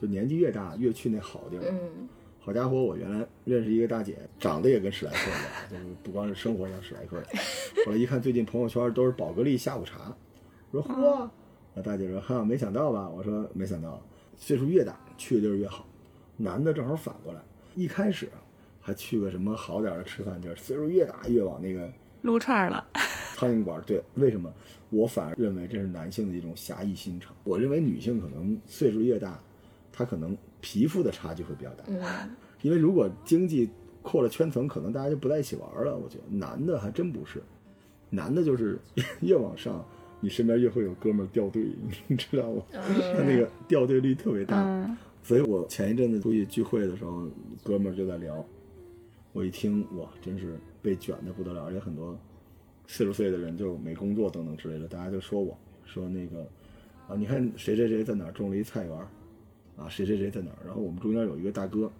就年纪越大越去那好地儿。嗯，好家伙，我原来认识一个大姐，长得也跟史莱克一样，就是不光是生活像史莱克。后来一看最近朋友圈都是宝格丽下午茶，我说嚯，那大姐说哈，没想到吧？我说没想到，岁数越大去的地儿越好。男的正好反过来，一开始还去个什么好点儿的吃饭地儿，岁数越大越往那个撸串儿了。苍蝇馆儿。对，为什么？我反而认为这是男性的一种侠义心肠。我认为女性可能岁数越大，她可能皮肤的差距会比较大。嗯因为如果经济扩了圈层，可能大家就不在一起玩了。我觉得男的还真不是，男的就是 越往上，你身边越会有哥们儿掉队，你知道吗？他那个掉队率特别大。嗯所以我前一阵子出去聚会的时候，哥们儿就在聊，我一听哇，真是被卷的不得了，而且很多四十岁的人就没工作等等之类的，大家就说我说那个啊，你看谁谁谁在哪儿种了一菜园儿，啊，谁谁谁在哪儿，然后我们中间有一个大哥，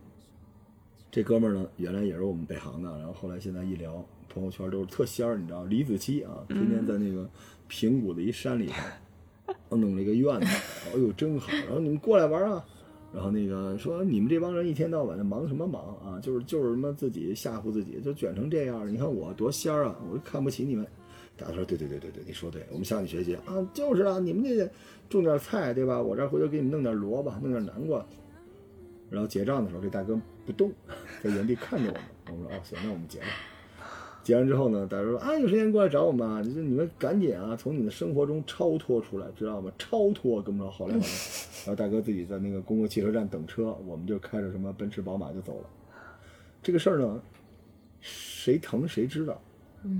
这哥们儿呢原来也是我们北航的，然后后来现在一聊朋友圈都是特仙儿，你知道李子柒啊，天天在那个平谷的一山里头。弄了一个院子，哎呦真好，然后你们过来玩啊，然后那个说你们这帮人一天到晚的忙什么忙啊？就是就是什么自己吓唬自己，就卷成这样。你看我多仙儿啊，我就看不起你们。大家说对对对对对，你说对，我们向你学习啊，就是啊，你们这种点菜对吧？我这回头给你弄点萝卜，弄点南瓜。然后结账的时候，这大哥不动，在原地看着我们。我们说哦行，那我们结吧。结完之后呢，大家说啊，有时间过来找我们啊，就你们赶紧啊，从你的生活中超脱出来，知道吗？超脱，跟不上好嘞。然后大哥自己在那个公共汽车站等车，我们就开着什么奔驰、宝马就走了。这个事儿呢，谁疼谁知道，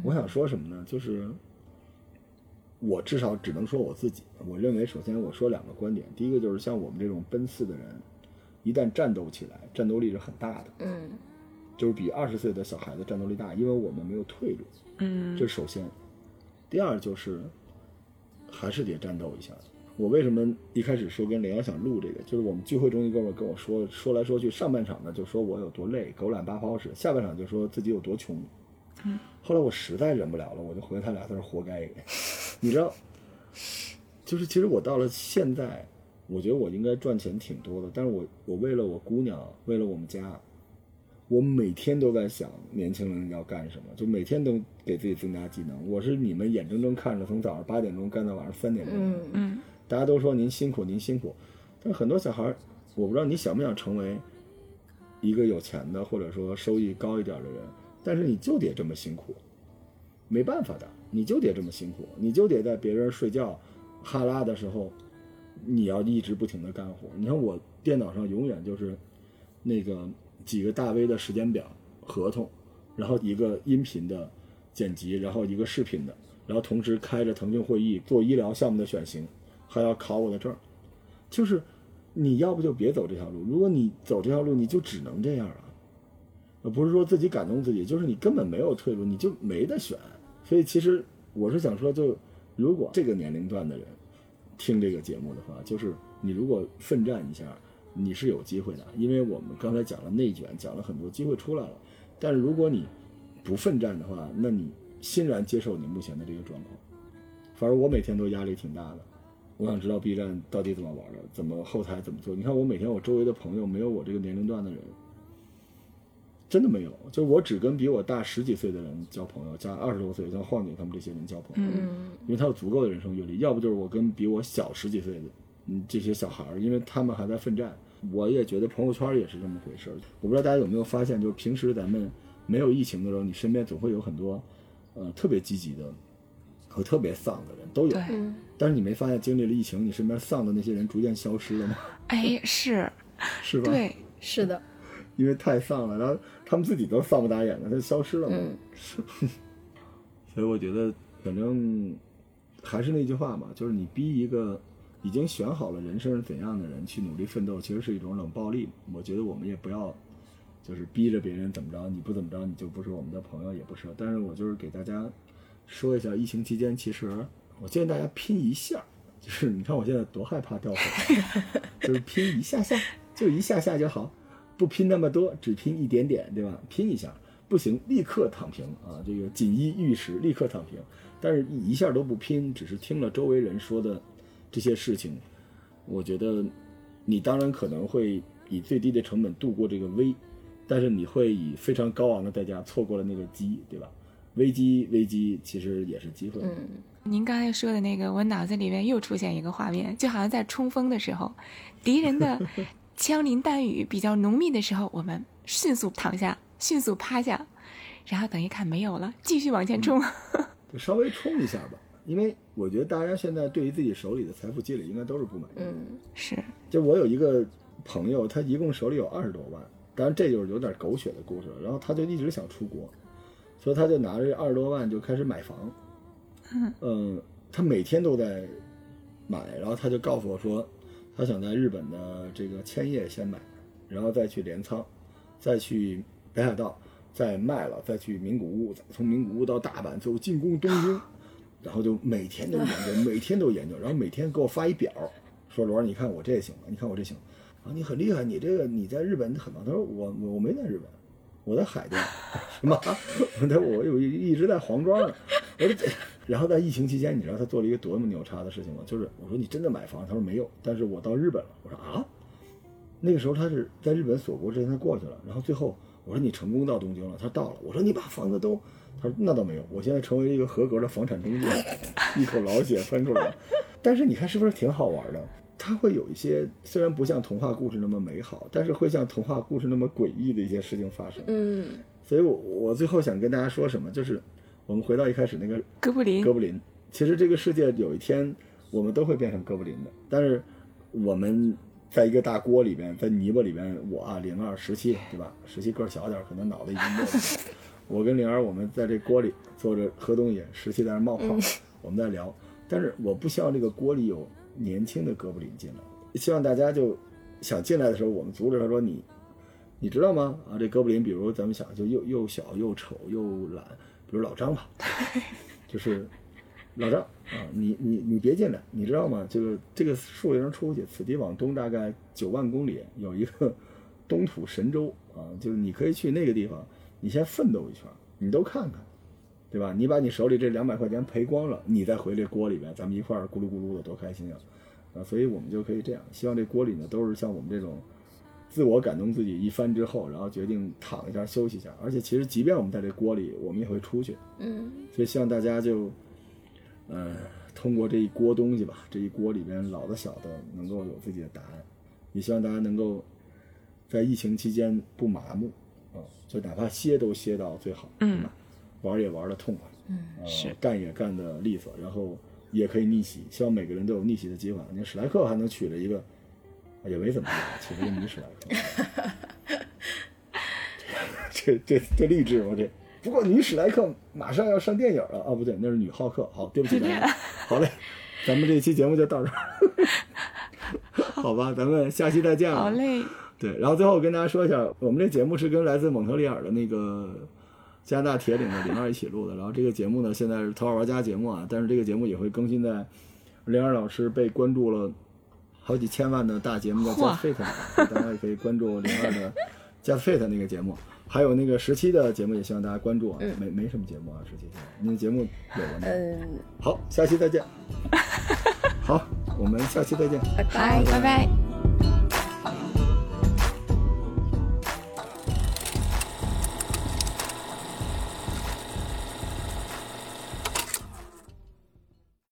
我想说什么呢？就是我至少只能说我自己。我认为，首先我说两个观点，第一个就是像我们这种奔四的人，一旦战斗起来，战斗力是很大的，嗯就是比二十岁的小孩子战斗力大，因为我们没有退路。嗯这是首先。第二就是，还是得战斗一下。我为什么一开始说跟雷阳想录这个，就是我们聚会中一哥们儿跟我说，说来说去，上半场呢就说我有多累，狗揽八泡屎，下半场就说自己有多穷。后来我实在忍不了了，我就回他俩字儿：活该。你知道，就是其实我到了现在，我觉得我应该赚钱挺多的，但是我我为了我姑娘，为了我们家，我每天都在想年轻人要干什么，就每天都给自己增加技能。我是你们眼睁睁看着从早上八点钟干到晚上三点钟，嗯嗯大家都说您辛苦，您辛苦，但很多小孩儿，我不知道你想不想成为一个有钱的，或者说收益高一点的人，但是你就得这么辛苦，没办法的，你就得这么辛苦，你就得在别人睡觉、哈拉的时候，你要一直不停的干活。你看我电脑上永远就是那个几个大 V 的时间表、合同，然后一个音频的剪辑，然后一个视频的，然后同时开着腾讯会议做医疗项目的选型，还要考我的证，就是你要不就别走这条路，如果你走这条路，你就只能这样了。不是说自己感动自己，就是你根本没有退路，你就没得选。所以其实我是想说，就如果这个年龄段的人听这个节目的话，就是你如果奋战一下，你是有机会的，因为我们刚才讲了内卷，讲了很多机会出来了。但是如果你不奋战的话，那你欣然接受你目前的这个状况。反正我每天都压力挺大的，我想知道 B 站到底怎么玩的，怎么后台怎么做。你看我每天我周围的朋友没有我这个年龄段的人，真的没有，就我只跟比我大十几岁的人交朋友，加二十多岁像晃姐他们这些人交朋友，嗯因为他有足够的人生阅历。要不就是我跟比我小十几岁的嗯这些小孩儿，因为他们还在奋战。我也觉得朋友圈也是这么回事儿。我不知道大家有没有发现，就是平时咱们没有疫情的时候，你身边总会有很多呃特别积极的和特别丧的人都有。但是你没发现经历了疫情，你身边丧的那些人逐渐消失了吗？哎是，是吧？，对，是的，因为太丧了，然后他们自己都丧不打眼的，他就消失了嘛。嗯 所以我觉得，反正还是那句话嘛，就是你逼一个已经选好了人生是怎样的人去努力奋斗，其实是一种冷暴力。我觉得我们也不要，就是逼着别人怎么着，你不怎么着，你就不是我们的朋友，也不是。但是我就是给大家说一下，疫情期间其实我建议大家拼一下，就是你看我现在多害怕掉粉，就是拼一下下，就一下下就好，不拼那么多，只拼一点点，对吧？拼一下。不行，立刻躺平啊！这个锦衣玉食，立刻躺平。但是一下都不拼，只是听了周围人说的这些事情，我觉得你当然可能会以最低的成本度过这个危，但是你会以非常高昂的代价错过了那个机，对吧？危机，危机其实也是机会。嗯您刚才说的那个，我脑子里面又出现一个画面，就好像在冲锋的时候，敌人的枪林弹雨比较浓密的时候，我们迅速躺下，迅速趴下，然后等一看没有了，继续往前冲。就稍微冲一下吧，因为我觉得大家现在对于自己手里的财富积累应该都是不满意的。嗯是，就我有一个朋友，他一共手里有二十多万，当然这就是有点狗血的故事了。然后他就一直想出国，所以他就拿着这二十多万就开始买房。嗯，他每天都在买，然后他就告诉我说，他想在日本的这个千叶先买，然后再去镰仓，再去北海道，再卖了，再去名古屋，再从名古屋到大阪，最后进攻东京。然后就每天都研究，每天都研究，然后每天给我发一表，说罗儿，你看我这行吗，你看我这行，啊，你很厉害，你这个你在日本很棒。他说我我我没在日本，我在海淀，什么？他 说我有一直在黄庄呢。我说这，然后在疫情期间，你知道他做了一个多么牛叉的事情吗？就是我说你真的买房？他说没有，但是我到日本了。我说啊，那个时候他是在日本锁国之前他过去了，然后最后我说你成功到东京了，他说到了。我说你把房子都，他说那倒没有，我现在成为了一个合格的房产中介，一口老血喷出来了。但是你看是不是挺好玩的？它会有一些虽然不像童话故事那么美好，但是会像童话故事那么诡异的一些事情发生。嗯所以我我最后想跟大家说什么，就是我们回到一开始那个哥布林哥，布林。其实这个世界有一天我们都会变成哥布林的，但是我们在一个大锅里边，在泥巴里边，我啊零二十七对吧？十七个儿小点儿，可能脑袋已经没了。我跟灵儿，我们在这锅里坐着喝东西，十七在那冒泡，我们在聊。但是我不希望这个锅里有年轻的哥布林进来，希望大家就想进来的时候，我们阻止他说你，你知道吗？啊，这哥布林，比如咱们想就又又小又丑又懒，比如老张吧，就是老张啊，你你你别进来，你知道吗？就是这个树林出去，此地往东大概九万公里有一个 东土神州啊，就是你可以去那个地方，你先奋斗一圈，你都看看。对吧？你把你手里这两百块钱赔光了，你再回这锅里边，咱们一块儿咕噜咕噜的，多开心啊！啊，所以我们就可以这样，希望这锅里呢都是像我们这种自我感动自己一番之后，然后决定躺一下休息一下。而且其实即便我们在这锅里，我们也会出去。嗯。所以希望大家就，呃，通过这一锅东西吧，这一锅里边老的小的能够有自己的答案。也希望大家能够在疫情期间不麻木啊，就哪怕歇都歇到最好。嗯。玩也玩的痛快，嗯，是干也干的利索，然后也可以逆袭。希望每个人都有逆袭的机会。你看史莱克还能娶了一个，也没怎么样，娶了个女史莱克。这这这励志吗？这不过女史莱克马上要上电影了啊！不对，那是女浩克。好，对不起大家。好嘞，咱们这期节目就到这儿。好吧，咱们下期再见了。好嘞。对，然后最后跟大家说一下，我们这节目是跟来自蒙特利尔的那个。加拿大铁岭的灵儿一起录的，然后这个节目呢，现在是头号玩家节目啊，但是这个节目也会更新在灵儿老师被关注了好几千万的大节目叫 Just Fit，大家也可以关注零二的 Just Fit 那个节目，还有那个十七的节目，也希望大家关注啊。没没什么节目啊，十七，您节目有吗？嗯。好，下期再见。好，我们下期再见。拜拜，拜拜。